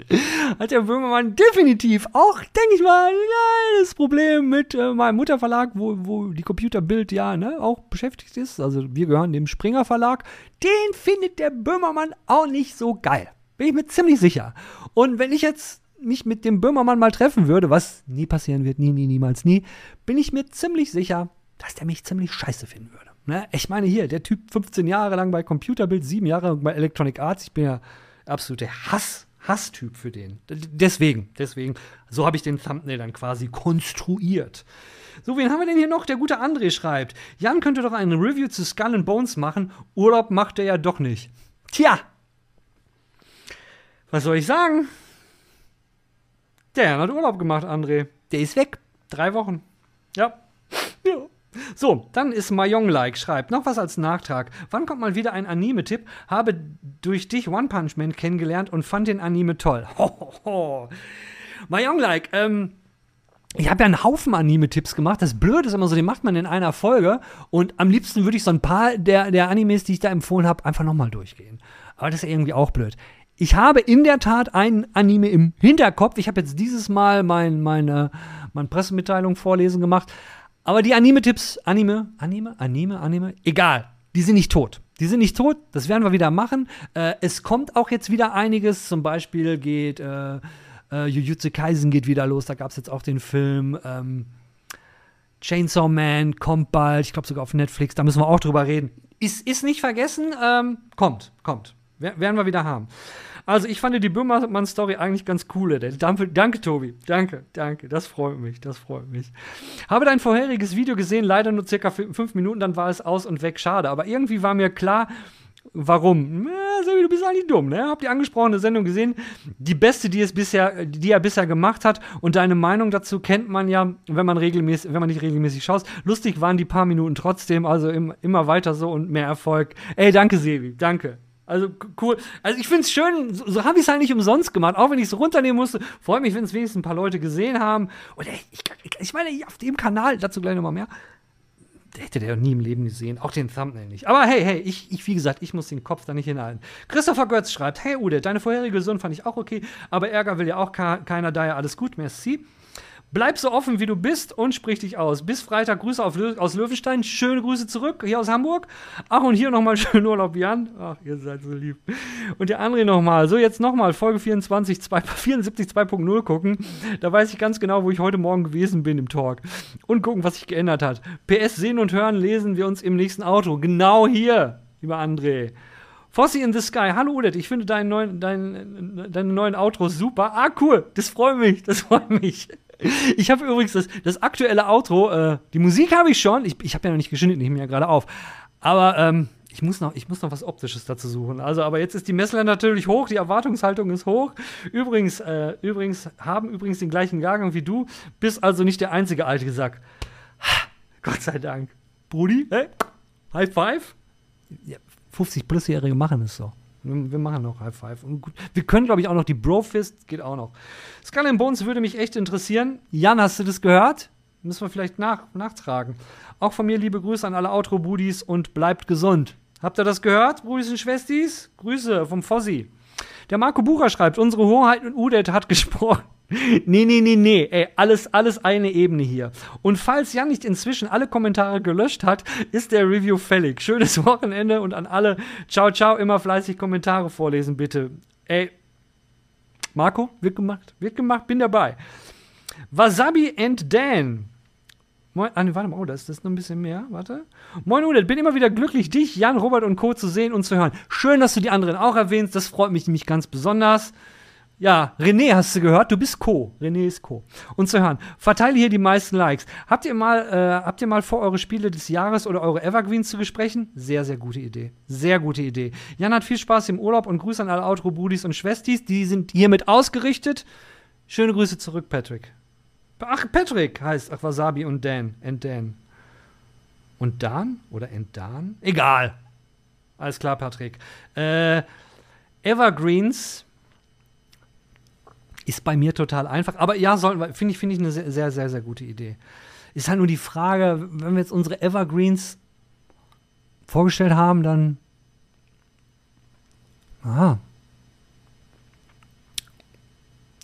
hat der Böhmermann definitiv auch, denke ich mal, ja, das Problem mit äh, meinem Mutterverlag, wo, wo die Computerbild ja ne, auch beschäftigt ist. Also wir gehören dem Springer Verlag. Den findet der Böhmermann auch nicht so geil. Bin ich mir ziemlich sicher. Und wenn ich jetzt mich mit dem Böhmermann mal treffen würde, was nie passieren wird, nie, nie, niemals, nie, bin ich mir ziemlich sicher, dass der mich ziemlich scheiße finden würde. Ne? Ich meine hier, der Typ 15 Jahre lang bei Computerbild, 7 Jahre bei Electronic Arts. Ich bin ja absolute Hass, Hasstyp für den. Deswegen, deswegen, so habe ich den Thumbnail dann quasi konstruiert. So, wen haben wir denn hier noch? Der gute André schreibt, Jan könnte doch eine Review zu Skull and Bones machen. Urlaub macht er ja doch nicht. Tja, was soll ich sagen? Der Jan hat Urlaub gemacht, André. Der ist weg. Drei Wochen. Ja. So, dann ist Mayong-like, schreibt noch was als Nachtrag. Wann kommt mal wieder ein Anime-Tipp? Habe durch dich One Punch Man kennengelernt und fand den Anime toll. Ho, Mayong-like, ähm, ich habe ja einen Haufen Anime-Tipps gemacht. Das Blöde ist immer so, den macht man in einer Folge. Und am liebsten würde ich so ein paar der, der Animes, die ich da empfohlen habe, einfach nochmal durchgehen. Aber das ist irgendwie auch blöd. Ich habe in der Tat einen Anime im Hinterkopf. Ich habe jetzt dieses Mal mein, meine, meine Pressemitteilung vorlesen gemacht. Aber die Anime-Tipps, Anime, Anime, Anime, Anime, egal, die sind nicht tot. Die sind nicht tot, das werden wir wieder machen. Äh, es kommt auch jetzt wieder einiges. Zum Beispiel geht äh, äh, Jujutsu Kaisen geht wieder los. Da gab es jetzt auch den Film. Ähm, Chainsaw Man kommt bald. Ich glaube sogar auf Netflix. Da müssen wir auch drüber reden. Ist, ist nicht vergessen. Ähm, kommt, kommt. werden wir wieder haben. Also ich fand die Böhmermann-Story eigentlich ganz cool. Danke, danke, Tobi. Danke, danke. Das freut mich, das freut mich. Habe dein vorheriges Video gesehen, leider nur circa fünf Minuten, dann war es aus und weg. Schade. Aber irgendwie war mir klar, Warum? Sebi, du bist eigentlich dumm, ne? Habt die angesprochene Sendung gesehen? Die beste, die, es bisher, die er bisher gemacht hat. Und deine Meinung dazu kennt man ja, wenn man regelmäßig, wenn man nicht regelmäßig schaut. Lustig waren die paar Minuten trotzdem, also im, immer weiter so und mehr Erfolg. Ey, danke, Sebi, danke. Also cool. Also ich finde es schön, so, so habe ich es halt nicht umsonst gemacht, auch wenn ich es runternehmen musste. Freue mich, wenn es wenigstens ein paar Leute gesehen haben. Und ey, ich, ich, meine, auf dem Kanal, dazu gleich nochmal mehr, hätte der nie im Leben gesehen. Auch den Thumbnail nicht. Aber hey, hey, ich, ich wie gesagt, ich muss den Kopf da nicht hinhalten. Christopher Götz schreibt: Hey Ude, deine vorherige Version fand ich auch okay, aber Ärger will ja auch keiner, daher alles gut. Merci. Bleib so offen, wie du bist und sprich dich aus. Bis Freitag Grüße Lö aus Löwenstein. Schöne Grüße zurück, hier aus Hamburg. Ach, und hier nochmal schönen Urlaub, Jan. Ach, ihr seid so lieb. Und der André nochmal. So, jetzt nochmal Folge 24, 2, 74 2.0 gucken. Da weiß ich ganz genau, wo ich heute Morgen gewesen bin im Talk. Und gucken, was sich geändert hat. PS sehen und hören lesen wir uns im nächsten Auto. Genau hier, lieber André. Fossi in the Sky. Hallo Udet, ich finde deinen neuen, deinen, deine neuen Outros super. Ah, cool. Das freut mich. Das freut mich. Ich habe übrigens das, das aktuelle Outro, äh, die Musik habe ich schon. Ich, ich habe ja noch nicht geschnitten, ich nehme ja gerade auf. Aber ähm, ich, muss noch, ich muss noch was Optisches dazu suchen. Also, aber jetzt ist die Messlatte natürlich hoch, die Erwartungshaltung ist hoch. Übrigens, äh, übrigens haben übrigens den gleichen Jahrgang wie du, bist also nicht der einzige alte Sack. Gott sei Dank. Brudi, hey? High Five? Ja, 50 Plusjährige machen es so. Wir machen noch High Five. Und gut. Wir können, glaube ich, auch noch die Brofist, geht auch noch. Skull and Bones würde mich echt interessieren. Jan, hast du das gehört? Müssen wir vielleicht nach, nachtragen. Auch von mir liebe Grüße an alle Outro-Budis und bleibt gesund. Habt ihr das gehört, Brudis und Schwestis? Grüße vom Fossi. Der Marco Bucher schreibt, unsere Hoheit und Udet hat gesprochen. Nee, nee, nee, nee. Ey, alles, alles eine Ebene hier. Und falls Jan nicht inzwischen alle Kommentare gelöscht hat, ist der Review fällig. Schönes Wochenende und an alle. Ciao, ciao. Immer fleißig Kommentare vorlesen, bitte. Ey, Marco, wird gemacht. Wird gemacht, bin dabei. Wasabi and Dan. Moin, ah, nee, warte mal, oh, da ist das noch ein bisschen mehr. Warte. Moin, Udet, bin immer wieder glücklich, dich, Jan, Robert und Co. zu sehen und zu hören. Schön, dass du die anderen auch erwähnst. Das freut mich nämlich ganz besonders. Ja, René hast du gehört, du bist Co. René ist Co. Und zu hören, verteile hier die meisten Likes. Habt ihr mal, äh, habt ihr mal vor, eure Spiele des Jahres oder eure Evergreens zu besprechen? Sehr, sehr gute Idee. Sehr gute Idee. Jan hat viel Spaß im Urlaub und Grüße an alle Outro-Budis und Schwestis. Die sind hiermit ausgerichtet. Schöne Grüße zurück, Patrick. Ach, Patrick heißt ach, Wasabi und Dan. And Dan. Und Dan? Oder and Dan? Egal. Alles klar, Patrick. Äh, Evergreens ist bei mir total einfach. Aber ja, finde ich, find ich eine sehr, sehr, sehr, sehr gute Idee. Ist halt nur die Frage, wenn wir jetzt unsere Evergreens vorgestellt haben, dann. Ah.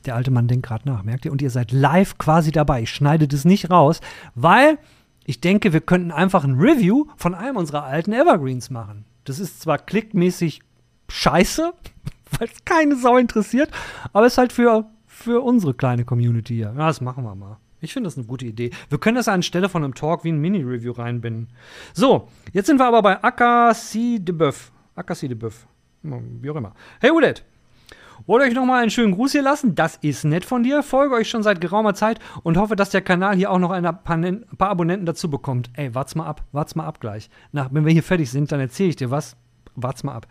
Der alte Mann denkt gerade nach, merkt ihr? Und ihr seid live quasi dabei. Ich schneide das nicht raus, weil ich denke, wir könnten einfach ein Review von einem unserer alten Evergreens machen. Das ist zwar klickmäßig scheiße, weil es keine Sau interessiert, aber es ist halt für für unsere kleine Community hier. Ja, das machen wir mal. Ich finde das eine gute Idee. Wir können das anstelle von einem Talk wie ein Mini-Review reinbinden. So, jetzt sind wir aber bei Akasi de Boeuf. Akasi de Boeuf. Wie auch immer. Hey Udet, wollte euch nochmal einen schönen Gruß hier lassen. Das ist nett von dir. Folge euch schon seit geraumer Zeit und hoffe, dass der Kanal hier auch noch ein paar, ein paar Abonnenten dazu bekommt. Ey, wart's mal ab. Wart's mal ab gleich. Na, wenn wir hier fertig sind, dann erzähle ich dir was. Wart's mal ab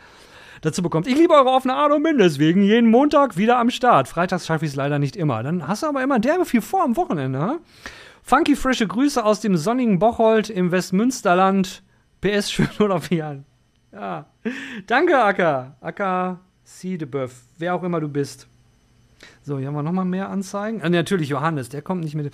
dazu bekommt. Ich liebe eure offene Art und bin deswegen jeden Montag wieder am Start. Freitags schaffe ich es leider nicht immer. Dann hast du aber immer derbe viel vor am Wochenende. Ha? Funky frische Grüße aus dem sonnigen Bocholt im Westmünsterland. PS schön oder wie an. Ja. Danke, Acker. Acker Siedebuff. Wer auch immer du bist. So, hier haben wir nochmal mehr Anzeigen. Ah, natürlich Johannes, der kommt nicht mit.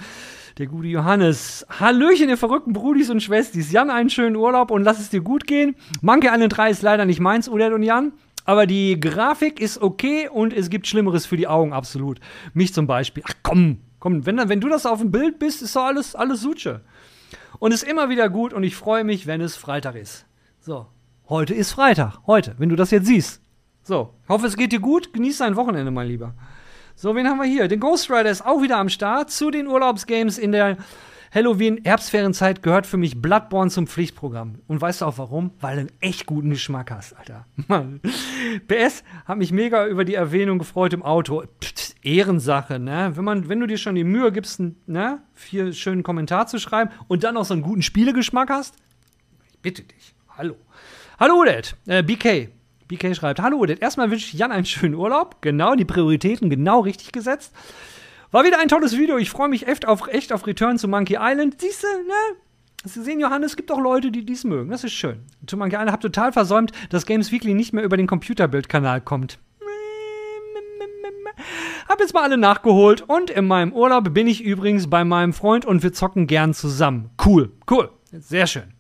Der gute Johannes. Hallöchen, ihr verrückten Brudis und Schwestis. Jan, einen schönen Urlaub und lass es dir gut gehen. Monkey Island 3 ist leider nicht meins, Udet und Jan. Aber die Grafik ist okay und es gibt Schlimmeres für die Augen, absolut. Mich zum Beispiel. Ach komm, komm, wenn, wenn du das auf dem Bild bist, ist doch alles, alles Suche. Und ist immer wieder gut und ich freue mich, wenn es Freitag ist. So, heute ist Freitag. Heute, wenn du das jetzt siehst. So, hoffe, es geht dir gut. Genieß dein Wochenende, mein Lieber. So, wen haben wir hier? Den Ghost Rider ist auch wieder am Start. Zu den Urlaubsgames in der Halloween-Herbstferienzeit gehört für mich Bloodborne zum Pflichtprogramm. Und weißt du auch warum? Weil du einen echt guten Geschmack hast, Alter. Mann. PS hat mich mega über die Erwähnung gefreut im Auto. Pff, Ehrensache, ne? Wenn, man, wenn du dir schon die Mühe gibst, ne, vier schönen Kommentar zu schreiben und dann auch so einen guten Spielegeschmack hast, ich bitte dich. Hallo. Hallo, Dad. Äh, BK. BK schreibt, hallo Udit, erstmal wünsche ich Jan einen schönen Urlaub. Genau, die Prioritäten genau richtig gesetzt. War wieder ein tolles Video. Ich freue mich echt auf, echt auf Return zu Monkey Island. Siehst du, ne? Sie sehen, Johannes, es gibt auch Leute, die dies mögen. Das ist schön. Zu Monkey Island habe total versäumt, dass Games Weekly nicht mehr über den Computerbildkanal kommt. Hab jetzt mal alle nachgeholt und in meinem Urlaub bin ich übrigens bei meinem Freund und wir zocken gern zusammen. Cool, cool. Sehr schön.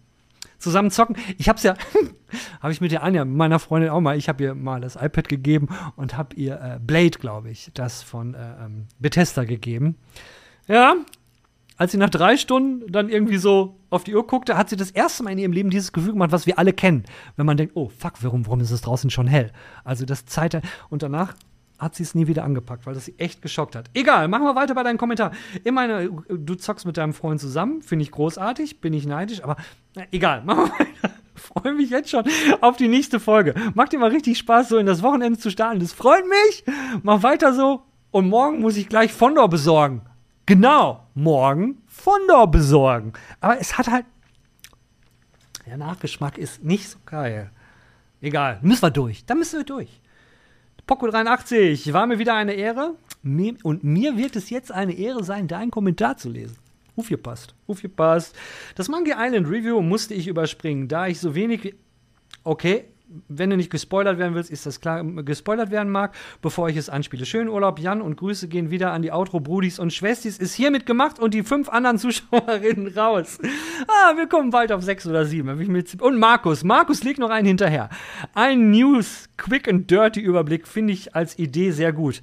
Zusammen zocken. Ich hab's ja, habe ich mit der Anja, meiner Freundin auch mal, ich habe ihr mal das iPad gegeben und habe ihr äh, Blade, glaube ich, das von äh, ähm, Bethesda gegeben. Ja, als sie nach drei Stunden dann irgendwie so auf die Uhr guckte, hat sie das erste Mal in ihrem Leben dieses Gefühl gemacht, was wir alle kennen. Wenn man denkt, oh fuck, warum, warum ist es draußen schon hell? Also das Zeit. Und danach hat sie es nie wieder angepackt, weil das sie echt geschockt hat. Egal, machen wir weiter bei deinem Kommentar. Ich meine, du zockst mit deinem Freund zusammen, finde ich großartig, bin ich neidisch, aber egal, machen wir weiter. Freue mich jetzt schon auf die nächste Folge. Macht dir mal richtig Spaß, so in das Wochenende zu starten. Das freut mich. Mach weiter so. Und morgen muss ich gleich Fondor besorgen. Genau, morgen Fondor besorgen. Aber es hat halt. Der Nachgeschmack ist nicht so geil. Egal, müssen wir durch. Da müssen wir durch. Poco 83, war mir wieder eine Ehre. Und mir wird es jetzt eine Ehre sein, deinen Kommentar zu lesen. Aufgepasst, aufgepasst. Das Monkey Island Review musste ich überspringen, da ich so wenig. Okay, wenn du nicht gespoilert werden willst, ist das klar, gespoilert werden mag, bevor ich es anspiele. Schönen Urlaub, Jan, und Grüße gehen wieder an die Outro-Brudis und Schwestis. Ist hiermit gemacht und die fünf anderen Zuschauerinnen raus. Ah, wir kommen bald auf sechs oder sieben. Und Markus. Markus legt noch einen hinterher. Ein News, Quick and Dirty Überblick finde ich als Idee sehr gut.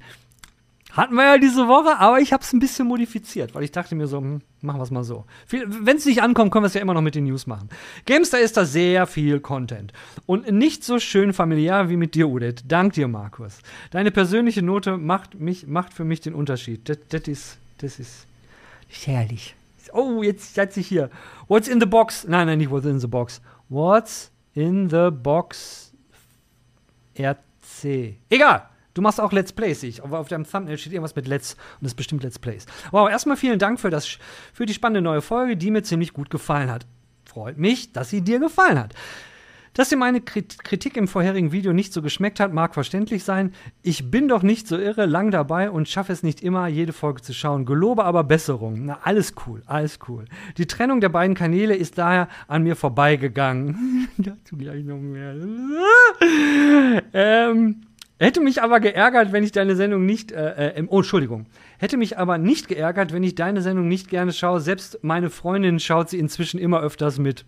Hatten wir ja diese Woche, aber ich habe es ein bisschen modifiziert, weil ich dachte mir so, hm, machen wir es mal so. Wenn es nicht ankommt, können wir es ja immer noch mit den News machen. Gamester ist da sehr viel Content. Und nicht so schön familiär wie mit dir, Udit. Dank dir, Markus. Deine persönliche Note macht, mich, macht für mich den Unterschied. Das ist, das ist herrlich. Oh, jetzt setze ich hier. What's in the box? Nein, nein, nicht what's in the box. What's in the box? RC. Egal. Du machst auch Let's Plays, ich. Aber auf deinem Thumbnail steht irgendwas mit Let's und das ist bestimmt Let's Plays. Wow, erstmal vielen Dank für, das, für die spannende neue Folge, die mir ziemlich gut gefallen hat. Freut mich, dass sie dir gefallen hat. Dass dir meine Kritik im vorherigen Video nicht so geschmeckt hat, mag verständlich sein. Ich bin doch nicht so irre, lang dabei und schaffe es nicht immer, jede Folge zu schauen. Gelobe aber Besserung. Na, alles cool, alles cool. Die Trennung der beiden Kanäle ist daher an mir vorbeigegangen. Dazu gleich noch mehr. ähm, Hätte mich aber geärgert, wenn ich deine Sendung nicht, äh, äh, oh, Entschuldigung. Hätte mich aber nicht geärgert, wenn ich deine Sendung nicht gerne schaue. Selbst meine Freundin schaut sie inzwischen immer öfters mit.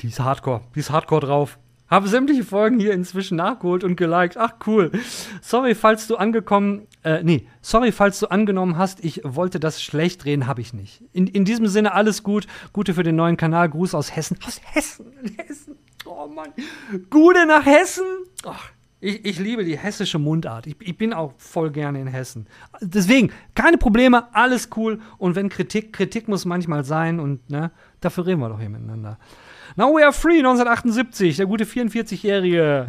Die ist hardcore, die ist hardcore drauf. Habe sämtliche Folgen hier inzwischen nachgeholt und geliked. Ach, cool. Sorry, falls du angekommen, äh, nee, sorry, falls du angenommen hast, ich wollte das schlecht drehen, habe ich nicht. In, in diesem Sinne alles gut. Gute für den neuen Kanal. Gruß aus Hessen. Aus Hessen, Hessen. Oh Mann. Gute nach Hessen. Oh. Ich, ich liebe die hessische Mundart. Ich, ich, bin auch voll gerne in Hessen. Deswegen, keine Probleme, alles cool. Und wenn Kritik, Kritik muss manchmal sein und ne, dafür reden wir doch hier miteinander. Now we are free, 1978, der gute 44-Jährige.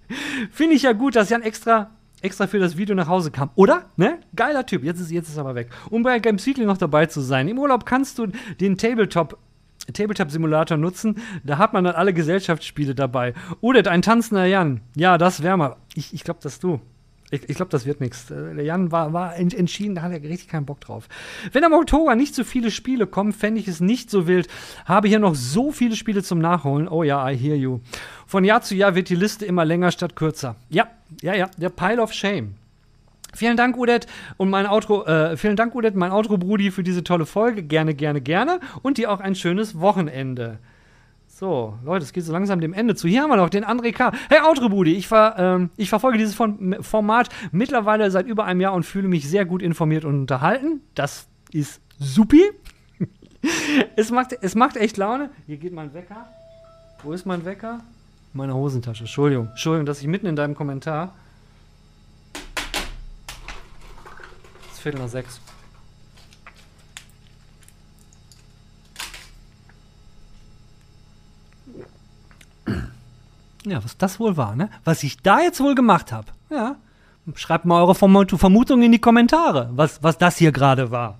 Finde ich ja gut, dass Jan extra extra für das Video nach Hause kam. Oder? Ne? Geiler Typ. Jetzt ist, jetzt ist aber weg. Um bei Games Weekly noch dabei zu sein. Im Urlaub kannst du den Tabletop Tabletop-Simulator nutzen. Da hat man dann alle Gesellschaftsspiele dabei. Udet, ein tanzender Jan. Ja, das wäre mal. Ich, ich glaube, dass du. Ich, ich glaube, das wird nichts. Äh, der Jan war, war entschieden, da hat er richtig keinen Bock drauf. Wenn am Oktober nicht so viele Spiele kommen, fände ich es nicht so wild. Habe hier noch so viele Spiele zum Nachholen. Oh ja, I hear you. Von Jahr zu Jahr wird die Liste immer länger statt kürzer. Ja, ja, ja, der Pile of Shame. Vielen Dank, Udet, und mein Outro, äh, vielen Dank, Udet, mein Outro Brudi, für diese tolle Folge. Gerne, gerne, gerne. Und dir auch ein schönes Wochenende. So, Leute, es geht so langsam dem Ende zu. Hier haben wir noch den André K. Hey, Outro Brudi, ich, ver, ähm, ich verfolge dieses Format mittlerweile seit über einem Jahr und fühle mich sehr gut informiert und unterhalten. Das ist supi. es, macht, es macht echt Laune. Hier geht mein Wecker. Wo ist mein Wecker? Meine Hosentasche. Entschuldigung. Entschuldigung, dass ich mitten in deinem Kommentar Viertel nach sechs. Ja, was das wohl war, ne? Was ich da jetzt wohl gemacht habe. Ja. Schreibt mal eure Vermutungen in die Kommentare, was, was das hier gerade war.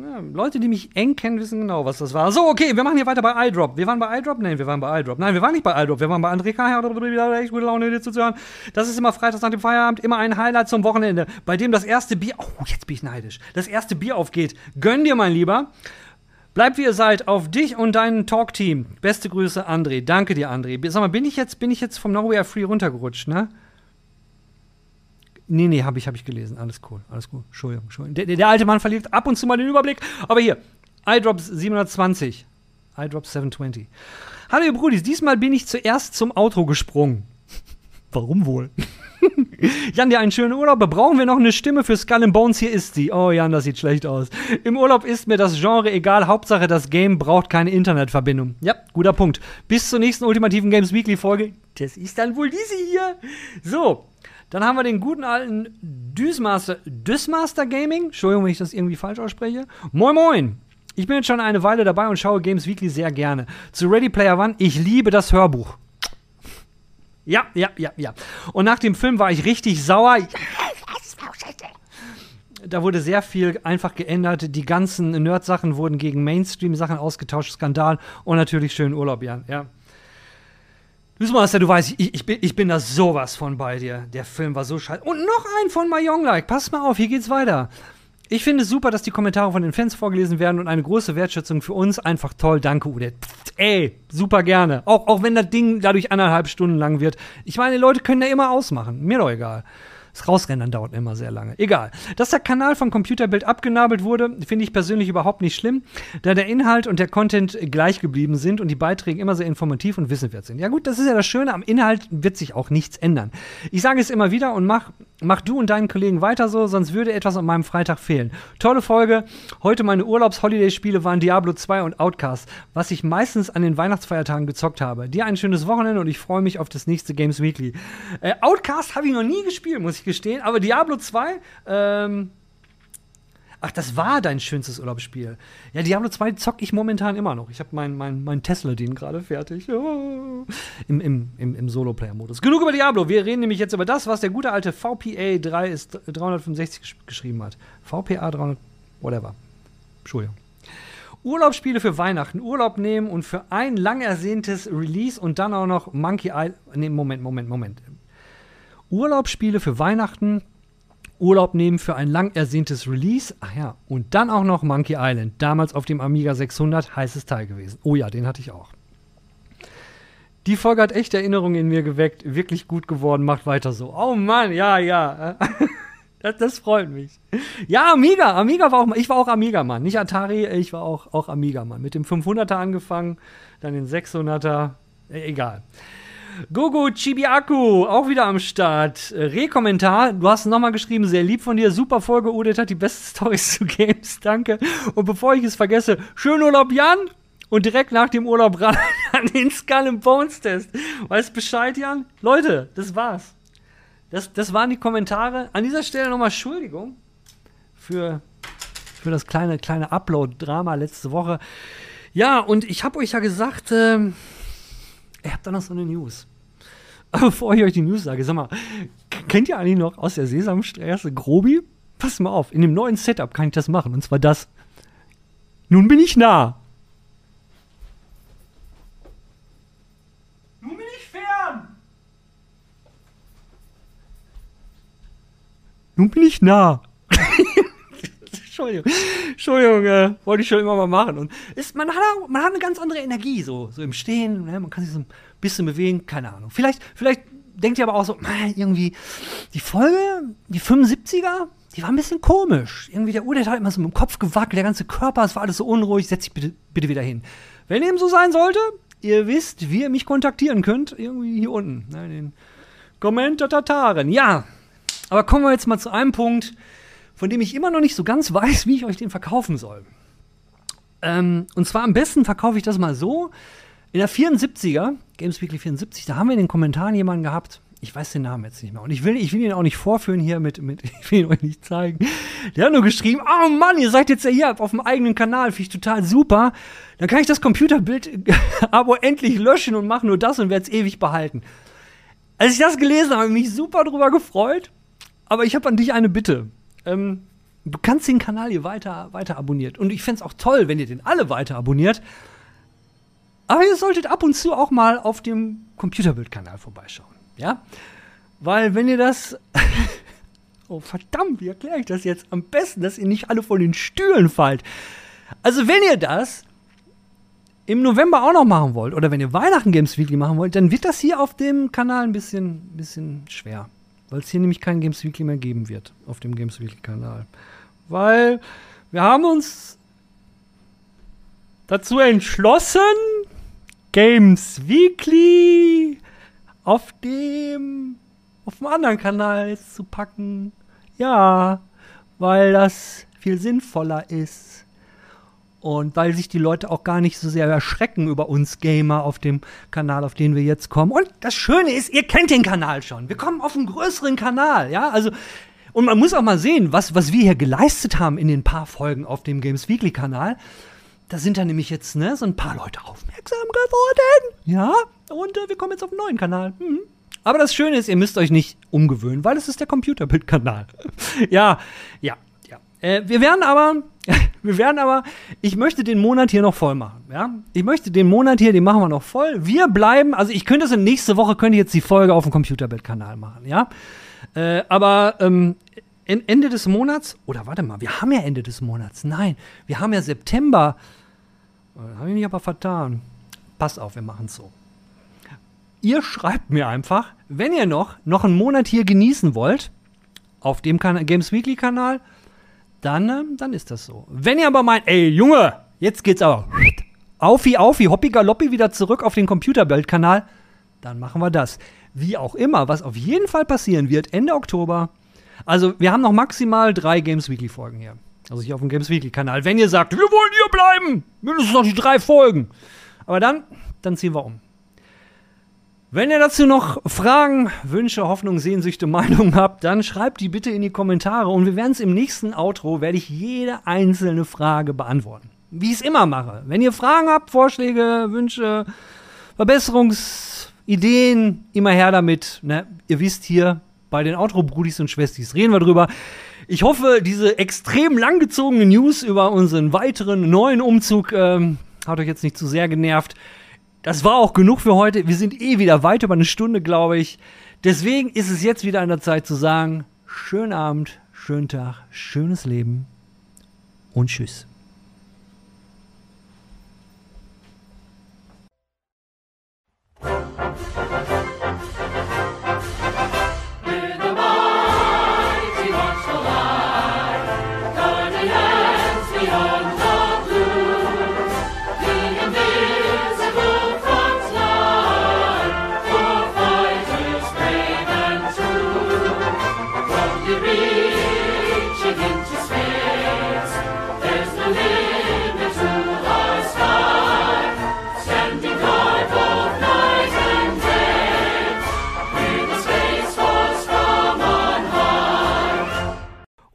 Ja, Leute, die mich eng kennen, wissen genau, was das war. So, okay, wir machen hier weiter bei iDrop. Wir waren bei iDrop? Nein, wir waren bei iDrop. Nein, wir waren nicht bei iDrop. Wir waren bei André K. echt gute Laune, dir zuzuhören. Das ist immer freitags nach dem Feierabend, immer ein Highlight zum Wochenende, bei dem das erste Bier, oh, jetzt bin ich neidisch, das erste Bier aufgeht. Gönn dir, mein Lieber. Bleibt wie ihr seid, auf dich und dein Talk-Team. Beste Grüße, André. Danke dir, André. Sag mal, bin ich jetzt, bin ich jetzt vom Nowhere Free runtergerutscht, ne? Nee, nee, habe ich, hab ich gelesen. Alles cool, alles cool. Entschuldigung, Entschuldigung. Der, der, alte Mann verliert ab und zu mal den Überblick. Aber hier, iDrops 720. iDrop 720. Hallo ihr Brudis, diesmal bin ich zuerst zum Auto gesprungen. Warum wohl? Jan, dir einen schönen Urlaub. Brauchen wir noch eine Stimme für Skull and Bones? Hier ist sie. Oh, Jan, das sieht schlecht aus. Im Urlaub ist mir das Genre egal. Hauptsache, das Game braucht keine Internetverbindung. Ja, guter Punkt. Bis zur nächsten ultimativen Games Weekly Folge. Das ist dann wohl diese hier. So. Dann haben wir den guten alten Düsmaster, Düsmaster Gaming. Entschuldigung, wenn ich das irgendwie falsch ausspreche. Moin, moin. Ich bin jetzt schon eine Weile dabei und schaue Games Weekly sehr gerne. Zu Ready Player One, ich liebe das Hörbuch. Ja, ja, ja, ja. Und nach dem Film war ich richtig sauer. Da wurde sehr viel einfach geändert. Die ganzen Nerd-Sachen wurden gegen Mainstream-Sachen ausgetauscht. Skandal. Und natürlich schönen Urlaub, Jan. Ja. Master, du weißt, ich, ich, bin, ich bin da sowas von bei dir. Der Film war so scheiße. Und noch ein von Mayong Like. Pass mal auf, hier geht's weiter. Ich finde es super, dass die Kommentare von den Fans vorgelesen werden und eine große Wertschätzung für uns. Einfach toll. Danke, Udet. Ey, super gerne. Auch, auch wenn das Ding dadurch anderthalb Stunden lang wird. Ich meine, Leute können ja immer ausmachen. Mir doch egal. Das Rausrennen dauert immer sehr lange. Egal. Dass der Kanal von Computerbild abgenabelt wurde, finde ich persönlich überhaupt nicht schlimm, da der Inhalt und der Content gleich geblieben sind und die Beiträge immer sehr informativ und wissenswert sind. Ja gut, das ist ja das Schöne, am Inhalt wird sich auch nichts ändern. Ich sage es immer wieder und mach, mach du und deinen Kollegen weiter so, sonst würde etwas an meinem Freitag fehlen. Tolle Folge. Heute meine Urlaubs-Holiday-Spiele waren Diablo 2 und Outcast, was ich meistens an den Weihnachtsfeiertagen gezockt habe. Dir ein schönes Wochenende und ich freue mich auf das nächste Games Weekly. Äh, Outcast habe ich noch nie gespielt, muss ich gestehen. Aber Diablo 2, ähm, Ach, das war dein schönstes Urlaubsspiel. Ja, Diablo 2 zock ich momentan immer noch. Ich habe meinen mein, mein Tesla-Din gerade fertig. Oh. Im, im, im, im Solo-Player-Modus. Genug über Diablo. Wir reden nämlich jetzt über das, was der gute alte VPA 3 ist, 365 gesch geschrieben hat. VPA 300, whatever. Entschuldigung. Urlaubsspiele für Weihnachten, Urlaub nehmen und für ein lang ersehntes Release und dann auch noch Monkey Island. Nee, Moment, Moment, Moment. Urlaubsspiele für Weihnachten, Urlaub nehmen für ein lang ersehntes Release. Ach ja, und dann auch noch Monkey Island. Damals auf dem Amiga 600, heißes Teil gewesen. Oh ja, den hatte ich auch. Die Folge hat echt Erinnerungen in mir geweckt. Wirklich gut geworden, macht weiter so. Oh Mann, ja, ja. Das, das, freut mich. Ja, Amiga. Amiga war auch, ich war auch Amiga-Mann. Nicht Atari, ich war auch, auch Amiga-Mann. Mit dem 500er angefangen, dann den 600er. Äh, egal. Gogo Chibiaku, auch wieder am Start. Rekommentar, du hast nochmal geschrieben, sehr lieb von dir, super Folge, Udit hat die besten Stories zu Games, danke. Und bevor ich es vergesse, schönen Urlaub Jan und direkt nach dem Urlaub ran an den Skull and Bones Test. Weißt Bescheid, Jan? Leute, das war's. Das, das waren die Kommentare. An dieser Stelle nochmal Entschuldigung für, für das kleine, kleine Upload-Drama letzte Woche. Ja, und ich habe euch ja gesagt, äh, ihr habt da noch so eine News. Aber bevor ich euch die News sage, sag mal, kennt ihr eigentlich noch aus der Sesamstraße Grobi? Pass mal auf, in dem neuen Setup kann ich das machen. Und zwar das. Nun bin ich nah. Nun bin ich fern. Nun bin ich nah. Entschuldigung, Entschuldigung, äh, wollte ich schon immer mal machen. Und ist, man, hat, man hat eine ganz andere Energie, so, so im Stehen, ne? man kann sich so bisschen bewegen, keine Ahnung. Vielleicht, vielleicht denkt ihr aber auch so, irgendwie, die Folge, die 75er, die war ein bisschen komisch. Irgendwie der der hat immer so mit dem Kopf gewackelt, der ganze Körper, es war alles so unruhig, setz dich bitte, bitte wieder hin. Wenn dem so sein sollte, ihr wisst, wie ihr mich kontaktieren könnt, irgendwie hier unten, ne, den Kommentataren. Ja, aber kommen wir jetzt mal zu einem Punkt, von dem ich immer noch nicht so ganz weiß, wie ich euch den verkaufen soll. Ähm, und zwar am besten verkaufe ich das mal so. In der 74er, Games Weekly 74, da haben wir in den Kommentaren jemanden gehabt, ich weiß den Namen jetzt nicht mehr. Und ich will, ich will ihn auch nicht vorführen hier mit, mit, ich will ihn euch nicht zeigen. Der hat nur geschrieben, oh Mann, ihr seid jetzt ja hier auf dem eigenen Kanal, finde ich total super. Dann kann ich das Computerbild aber endlich löschen und mache nur das und werde es ewig behalten. Als ich das gelesen habe, habe ich mich super drüber gefreut. Aber ich habe an dich eine Bitte. Ähm, du kannst den Kanal hier weiter, weiter abonniert. Und ich fände es auch toll, wenn ihr den alle weiter abonniert. Aber ihr solltet ab und zu auch mal auf dem Computerbildkanal vorbeischauen. Ja? Weil wenn ihr das. oh, verdammt, wie erkläre ich das jetzt? Am besten, dass ihr nicht alle von den Stühlen fallt. Also, wenn ihr das im November auch noch machen wollt, oder wenn ihr Weihnachten Games Weekly machen wollt, dann wird das hier auf dem Kanal ein bisschen, bisschen schwer. Weil es hier nämlich kein Games Weekly mehr geben wird auf dem Games Weekly Kanal. Weil wir haben uns dazu entschlossen, Games Weekly auf dem, auf dem anderen Kanal zu packen. Ja, weil das viel sinnvoller ist. Und weil sich die Leute auch gar nicht so sehr erschrecken über uns Gamer auf dem Kanal, auf den wir jetzt kommen. Und das Schöne ist, ihr kennt den Kanal schon. Wir kommen auf einen größeren Kanal, ja. Also, und man muss auch mal sehen, was, was wir hier geleistet haben in den paar Folgen auf dem Games Weekly Kanal. Da sind da nämlich jetzt ne, so ein paar Leute aufmerksam geworden. Ja, und äh, wir kommen jetzt auf einen neuen Kanal. Mhm. Aber das Schöne ist, ihr müsst euch nicht umgewöhnen, weil es ist der Computerbild-Kanal. ja, ja, ja. Äh, wir werden aber, wir werden aber, ich möchte den Monat hier noch voll machen. Ja, ich möchte den Monat hier, den machen wir noch voll. Wir bleiben, also ich könnte es in nächste Woche könnte ich jetzt die Folge auf dem Computerbild-Kanal machen. Ja, äh, aber ähm, Ende des Monats, oder warte mal, wir haben ja Ende des Monats. Nein, wir haben ja September. Habe ich mich aber vertan. Passt auf, wir machen es so. Ihr schreibt mir einfach, wenn ihr noch, noch einen Monat hier genießen wollt, auf dem kan Games Weekly Kanal, dann, äh, dann ist das so. Wenn ihr aber meint, ey Junge, jetzt geht's aber aufi, aufi, hoppi galoppi wieder zurück auf den Computerbild-Kanal, dann machen wir das. Wie auch immer, was auf jeden Fall passieren wird, Ende Oktober. Also, wir haben noch maximal drei Games Weekly Folgen hier. Also hier auf dem Games Weekly Kanal. Wenn ihr sagt, wir wollen hier bleiben, mindestens noch die drei Folgen. Aber dann, dann ziehen wir um. Wenn ihr dazu noch Fragen, Wünsche, Hoffnungen, Sehnsüchte, Meinungen habt, dann schreibt die bitte in die Kommentare und wir werden es im nächsten Outro, werde ich jede einzelne Frage beantworten. Wie ich es immer mache. Wenn ihr Fragen habt, Vorschläge, Wünsche, Verbesserungsideen, immer her damit. Ne? Ihr wisst hier, bei den Outro-Brudis und Schwestis reden wir drüber. Ich hoffe, diese extrem langgezogene News über unseren weiteren neuen Umzug ähm, hat euch jetzt nicht zu sehr genervt. Das war auch genug für heute. Wir sind eh wieder weit über eine Stunde, glaube ich. Deswegen ist es jetzt wieder an der Zeit zu sagen, schönen Abend, schönen Tag, schönes Leben und tschüss.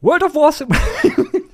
World of Warcraft.